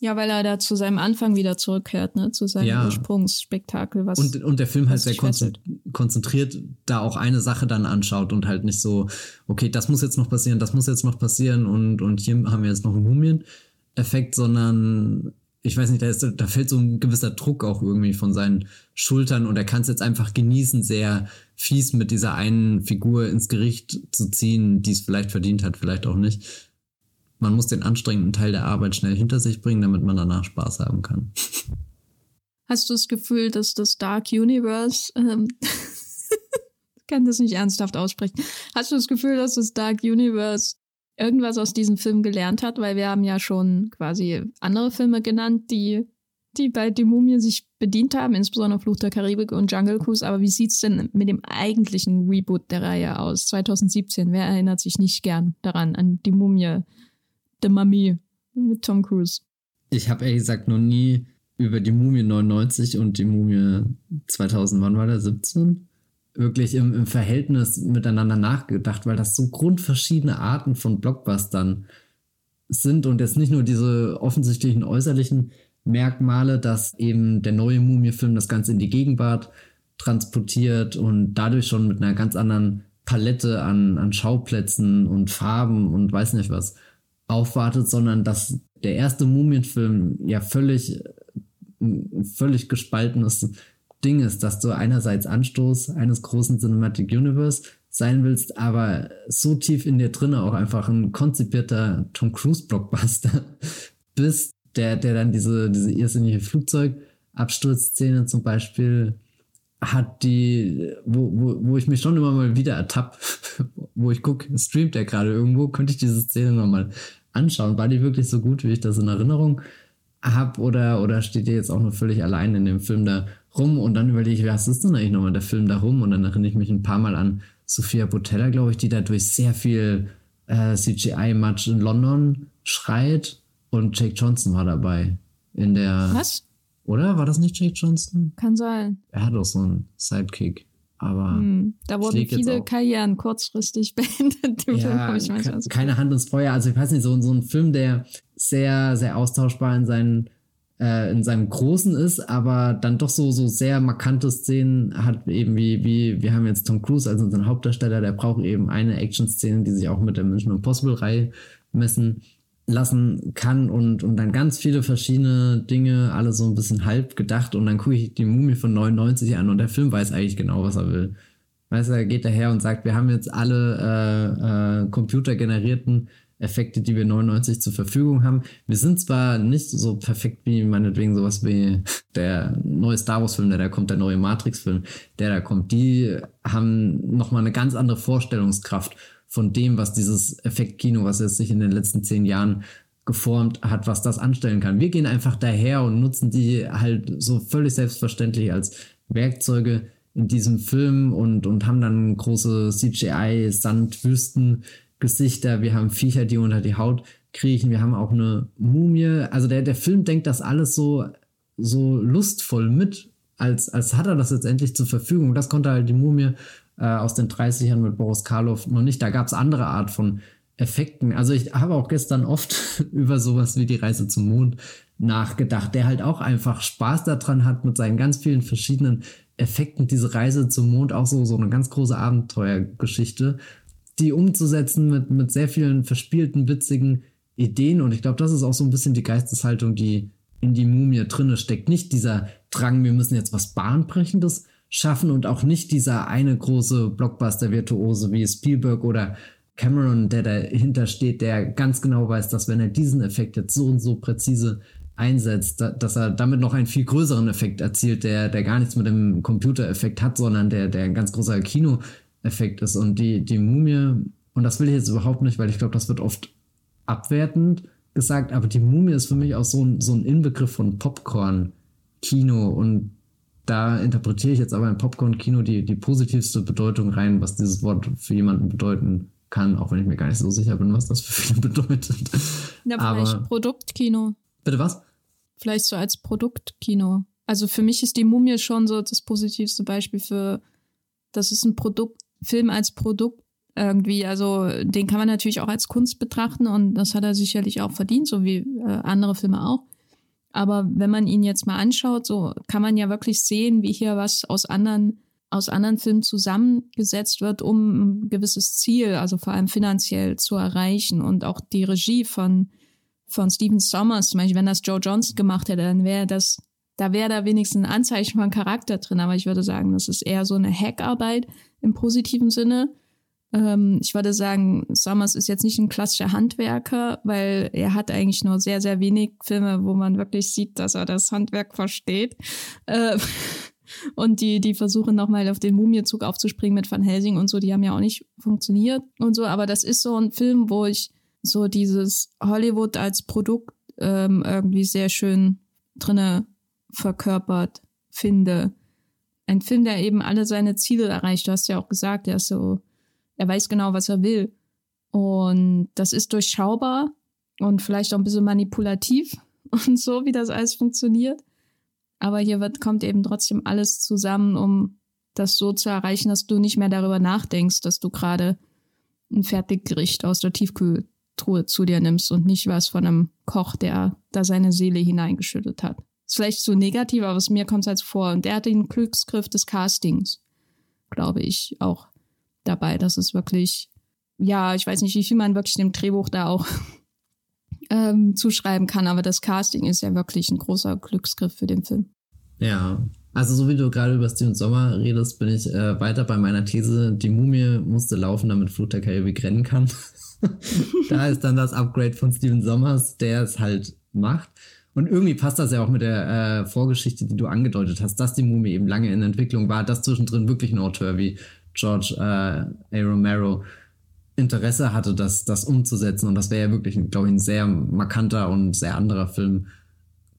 Ja, weil er da zu seinem Anfang wieder zurückkehrt, ne? Zu seinem ja. Ursprungsspektakel. Was, und, und der Film halt sehr konzentriert da auch eine Sache dann anschaut und halt nicht so, okay, das muss jetzt noch passieren, das muss jetzt noch passieren und, und hier haben wir jetzt noch einen Mumien-Effekt, sondern ich weiß nicht, da, ist, da fällt so ein gewisser Druck auch irgendwie von seinen Schultern und er kann es jetzt einfach genießen, sehr fies mit dieser einen Figur ins Gericht zu ziehen, die es vielleicht verdient hat, vielleicht auch nicht man muss den anstrengenden Teil der Arbeit schnell hinter sich bringen, damit man danach Spaß haben kann. Hast du das Gefühl, dass das Dark Universe, ähm, (laughs) kann das nicht ernsthaft aussprechen, hast du das Gefühl, dass das Dark Universe irgendwas aus diesem Film gelernt hat? Weil wir haben ja schon quasi andere Filme genannt, die, die bei Die Mumie sich bedient haben, insbesondere Fluch der Karibik und Jungle Cruise. Aber wie sieht's denn mit dem eigentlichen Reboot der Reihe aus? 2017, wer erinnert sich nicht gern daran, an Die Mumie? The Mummy mit Tom Cruise. Ich habe ehrlich gesagt noch nie über die Mumie 99 und die Mumie 2000, wann war der, 17? Wirklich im, im Verhältnis miteinander nachgedacht, weil das so grundverschiedene Arten von Blockbustern sind und jetzt nicht nur diese offensichtlichen äußerlichen Merkmale, dass eben der neue Mumie-Film das Ganze in die Gegenwart transportiert und dadurch schon mit einer ganz anderen Palette an, an Schauplätzen und Farben und weiß nicht was aufwartet, sondern dass der erste Mumienfilm ja völlig, völlig gespaltenes Ding ist, dass du einerseits Anstoß eines großen Cinematic Universe sein willst, aber so tief in dir drin auch einfach ein konzipierter Tom Cruise Blockbuster (laughs) bist, der, der dann diese, diese irrsinnige Flugzeugabsturzszene zum Beispiel hat die, wo, wo, wo ich mich schon immer mal wieder ertapp, (laughs) wo ich gucke, streamt der gerade irgendwo, könnte ich diese Szene nochmal anschauen. War die wirklich so gut, wie ich das in Erinnerung habe? Oder, oder steht die jetzt auch nur völlig allein in dem Film da rum? Und dann überlege ich, was ist denn eigentlich nochmal der Film da rum? Und dann erinnere ich mich ein paar Mal an Sophia Botella, glaube ich, die da durch sehr viel äh, CGI-Match in London schreit. Und Jake Johnson war dabei. In der. Was? Oder? War das nicht Jake Johnson? Kann sein. Er hat auch so einen Sidekick. Aber hm, da wurden viele Karrieren kurzfristig (laughs) beendet. Ja, Film, keine Hand ins Feuer. Also ich weiß nicht, so, so ein Film, der sehr, sehr austauschbar in seinen äh, in seinem Großen ist, aber dann doch so, so sehr markante Szenen hat, eben wie, wie, wir haben jetzt Tom Cruise als unseren Hauptdarsteller, der braucht eben eine Action-Szene, die sich auch mit der Mission Impossible-Reihe messen lassen kann und, und dann ganz viele verschiedene Dinge, alle so ein bisschen halb gedacht und dann gucke ich die Mumie von 99 an und der Film weiß eigentlich genau, was er will. Weißt du, er geht daher und sagt, wir haben jetzt alle äh, äh, computergenerierten Effekte, die wir 99 zur Verfügung haben. Wir sind zwar nicht so perfekt wie meinetwegen sowas wie der neue Star Wars Film, der da kommt, der neue Matrix Film, der da kommt. Die haben nochmal eine ganz andere Vorstellungskraft von dem, was dieses Effektkino, was jetzt sich in den letzten zehn Jahren geformt hat, was das anstellen kann. Wir gehen einfach daher und nutzen die halt so völlig selbstverständlich als Werkzeuge in diesem Film und, und haben dann große CGI, Sandwüsten, Gesichter, wir haben Viecher, die unter die Haut kriechen, wir haben auch eine Mumie. Also der, der Film denkt das alles so, so lustvoll mit, als, als hat er das jetzt endlich zur Verfügung. Das konnte halt die Mumie äh, aus den 30ern mit Boris Karloff noch nicht. Da gab es andere Art von Effekten. Also ich habe auch gestern oft (laughs) über sowas wie die Reise zum Mond nachgedacht, der halt auch einfach Spaß daran hat mit seinen ganz vielen verschiedenen Effekten. Diese Reise zum Mond auch so, so eine ganz große Abenteuergeschichte, die umzusetzen mit, mit sehr vielen verspielten, witzigen Ideen. Und ich glaube, das ist auch so ein bisschen die Geisteshaltung, die in die Mumie drinne steckt. Nicht dieser Drang, wir müssen jetzt was Bahnbrechendes schaffen und auch nicht dieser eine große Blockbuster-Virtuose wie Spielberg oder Cameron, der dahinter steht, der ganz genau weiß, dass wenn er diesen Effekt jetzt so und so präzise einsetzt, dass er damit noch einen viel größeren Effekt erzielt, der, der gar nichts mit dem Computereffekt hat, sondern der, der ein ganz großer Kinoeffekt ist. Und die, die Mumie, und das will ich jetzt überhaupt nicht, weil ich glaube, das wird oft abwertend gesagt, aber die Mumie ist für mich auch so ein, so ein Inbegriff von Popcorn-Kino und da interpretiere ich jetzt aber im Popcorn-Kino die, die positivste Bedeutung rein, was dieses Wort für jemanden bedeuten kann, auch wenn ich mir gar nicht so sicher bin, was das für viele (laughs) bedeutet. Ja, vielleicht aber, Produktkino. Bitte was? Vielleicht so als Produktkino. Also für mich ist die Mumie schon so das positivste Beispiel für, das ist ein Produkt, Film als Produkt irgendwie. Also den kann man natürlich auch als Kunst betrachten und das hat er sicherlich auch verdient, so wie äh, andere Filme auch. Aber wenn man ihn jetzt mal anschaut, so kann man ja wirklich sehen, wie hier was aus anderen, aus anderen Filmen zusammengesetzt wird, um ein gewisses Ziel, also vor allem finanziell zu erreichen. Und auch die Regie von, von Steven Sommers, zum Beispiel, wenn das Joe Johnson gemacht hätte, dann wäre das, da wäre da wenigstens ein Anzeichen von Charakter drin. Aber ich würde sagen, das ist eher so eine Hackarbeit im positiven Sinne ähm, ich würde sagen, Summers ist jetzt nicht ein klassischer Handwerker, weil er hat eigentlich nur sehr, sehr wenig Filme, wo man wirklich sieht, dass er das Handwerk versteht. Äh, (laughs) und die, die versuchen nochmal auf den Mumienzug aufzuspringen mit Van Helsing und so, die haben ja auch nicht funktioniert und so. Aber das ist so ein Film, wo ich so dieses Hollywood als Produkt ähm, irgendwie sehr schön drinne verkörpert finde. Ein Film, der eben alle seine Ziele erreicht. Du hast ja auch gesagt, der ist so er weiß genau, was er will. Und das ist durchschaubar und vielleicht auch ein bisschen manipulativ (laughs) und so, wie das alles funktioniert. Aber hier wird, kommt eben trotzdem alles zusammen, um das so zu erreichen, dass du nicht mehr darüber nachdenkst, dass du gerade ein Fertiggericht aus der Tiefkühltruhe zu dir nimmst und nicht was von einem Koch, der da seine Seele hineingeschüttet hat. Ist vielleicht so negativ, aber es mir kommt es halt vor. Und der hat den Glücksgriff des Castings, glaube ich, auch dabei. Das ist wirklich, ja, ich weiß nicht, wie viel man wirklich dem Drehbuch da auch (laughs) ähm, zuschreiben kann, aber das Casting ist ja wirklich ein großer Glücksgriff für den Film. Ja, also so wie du gerade über Steven Sommer redest, bin ich äh, weiter bei meiner These, die Mumie musste laufen, damit Flut der Karibik rennen kann. (laughs) da ist dann das Upgrade von Steven Sommers, der es halt macht. Und irgendwie passt das ja auch mit der äh, Vorgeschichte, die du angedeutet hast, dass die Mumie eben lange in Entwicklung war, dass zwischendrin wirklich ein Autor wie George äh, A. Romero Interesse hatte, das, das umzusetzen. Und das wäre ja wirklich, glaube ich, ein sehr markanter und sehr anderer Film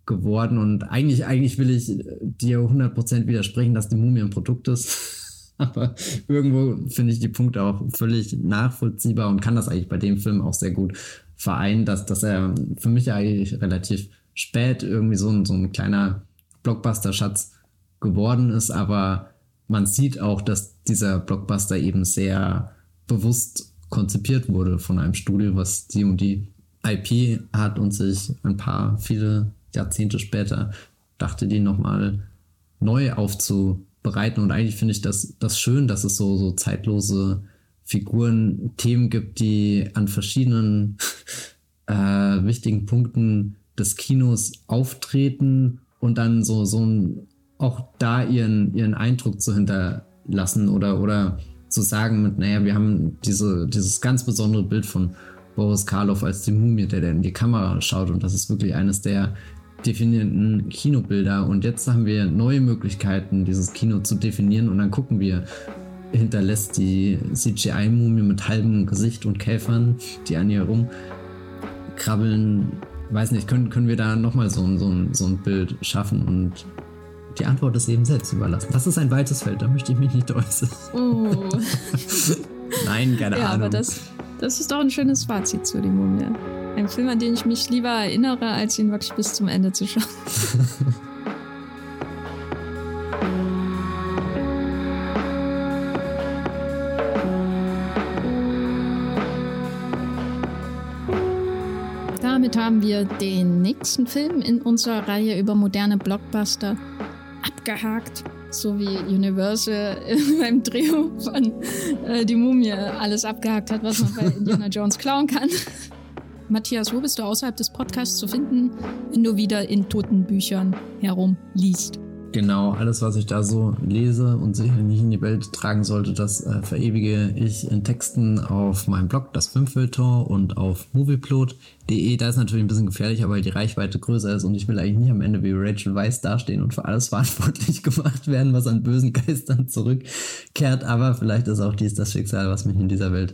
geworden. Und eigentlich, eigentlich will ich dir 100% widersprechen, dass die Mumie ein Produkt ist. (laughs) Aber irgendwo finde ich die Punkte auch völlig nachvollziehbar und kann das eigentlich bei dem Film auch sehr gut vereinen, dass, dass er für mich eigentlich relativ spät irgendwie so ein, so ein kleiner Blockbuster-Schatz geworden ist, aber man sieht auch, dass dieser Blockbuster eben sehr bewusst konzipiert wurde von einem Studio, was die und die IP hat und sich ein paar, viele Jahrzehnte später dachte, die nochmal neu aufzubereiten. Und eigentlich finde ich das, das schön, dass es so, so zeitlose Figuren, Themen gibt, die an verschiedenen (laughs) äh, wichtigen Punkten des Kinos auftreten und dann so, so ein, auch da ihren, ihren Eindruck zu hinterlassen oder, oder zu sagen mit, naja, wir haben diese, dieses ganz besondere Bild von Boris Karloff als die Mumie, der, in die Kamera schaut. Und das ist wirklich eines der definierenden Kinobilder. Und jetzt haben wir neue Möglichkeiten, dieses Kino zu definieren. Und dann gucken wir, hinterlässt die CGI-Mumie mit halbem Gesicht und Käfern, die an ihr rumkrabbeln, weiß nicht, können, können wir da nochmal so, so, so ein Bild schaffen? Und die Antwort ist eben selbst überlassen. Das ist ein weites Feld, da möchte ich mich nicht äußern. Oh. (laughs) Nein, keine ja, Ahnung. Aber das, das ist doch ein schönes Fazit zu dem Mumie. Ein Film, an den ich mich lieber erinnere, als ihn wirklich bis zum Ende zu schauen. (laughs) Damit haben wir den nächsten Film in unserer Reihe über moderne Blockbuster abgehakt. So wie Universal (laughs) beim Drehbuch von äh, Die Mumie alles abgehakt hat, was man bei Indiana Jones klauen kann. (laughs) Matthias, wo bist du außerhalb des Podcasts zu finden, wenn du wieder in toten Büchern herumliest? Genau, alles, was ich da so lese und sicherlich nicht in die Welt tragen sollte, das äh, verewige ich in Texten auf meinem Blog, das Filmfilter und auf movieplot.de. Da ist natürlich ein bisschen gefährlicher, weil die Reichweite größer ist und ich will eigentlich nicht am Ende wie Rachel Weisz dastehen und für alles verantwortlich (laughs) gemacht werden, was an bösen Geistern zurückkehrt. Aber vielleicht ist auch dies das Schicksal, was mich in dieser Welt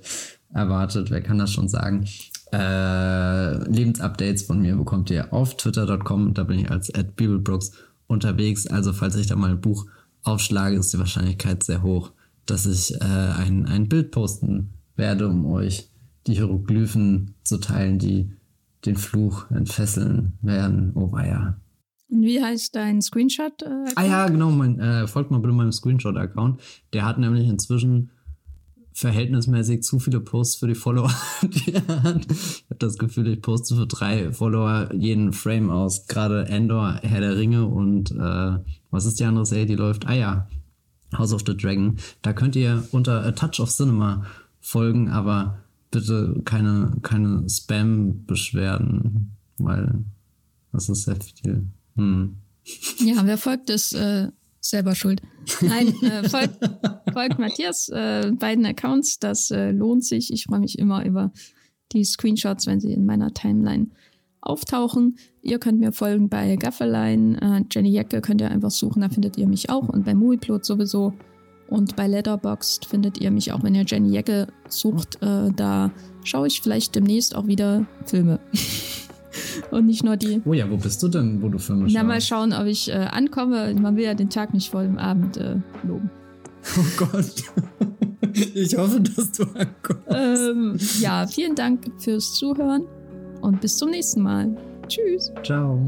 erwartet. Wer kann das schon sagen? Äh, Lebensupdates von mir bekommt ihr auf twitter.com. Da bin ich als at bibelbrooks unterwegs. Also falls ich da mal ein Buch aufschlage, ist die Wahrscheinlichkeit sehr hoch, dass ich äh, ein, ein Bild posten werde, um euch die Hieroglyphen zu teilen, die den Fluch entfesseln werden. Oh weia. Und wie heißt dein Screenshot? Äh, ah ja, genau, mein, äh, folgt mal bitte meinem Screenshot-Account. Der hat nämlich inzwischen verhältnismäßig zu viele Posts für die Follower, die (laughs) er hat. Ich habe das Gefühl, ich poste für drei Follower jeden Frame aus. Gerade Endor, Herr der Ringe und äh, was ist die andere Serie, die läuft? Ah ja, House of the Dragon. Da könnt ihr unter A Touch of Cinema folgen, aber bitte keine, keine Spam-Beschwerden, weil das ist sehr viel. Hm. Ja, wer folgt, ist äh, selber schuld. Nein, äh, folgt, folgt Matthias äh, beiden Accounts. Das äh, lohnt sich. Ich freue mich immer über die Screenshots, wenn sie in meiner Timeline auftauchen. Ihr könnt mir folgen bei Gafferlein. Äh, Jenny Jacke könnt ihr einfach suchen, da findet ihr mich auch. Und bei Movieplot sowieso. Und bei Letterboxd findet ihr mich auch, wenn ihr Jenny Jacke sucht. Äh, da schaue ich vielleicht demnächst auch wieder Filme. (laughs) und nicht nur die. Oh ja, wo bist du denn, wo du Filme schaust? Na, mal schauen, ob ich äh, ankomme. Man will ja den Tag nicht vor dem Abend äh, loben. Oh Gott. (laughs) Ich hoffe, dass du ankommst. Ähm, ja, vielen Dank fürs Zuhören und bis zum nächsten Mal. Tschüss. Ciao.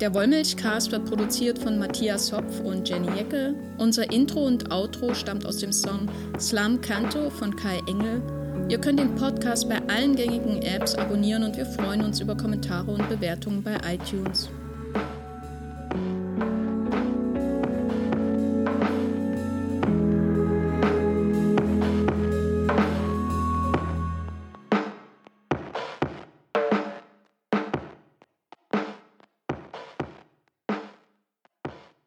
Der Wollmilchcast wird produziert von Matthias Hopf und Jenny Jecke. Unser Intro und Outro stammt aus dem Song Slam Canto von Kai Engel Ihr könnt den Podcast bei allen gängigen Apps abonnieren und wir freuen uns über Kommentare und Bewertungen bei iTunes.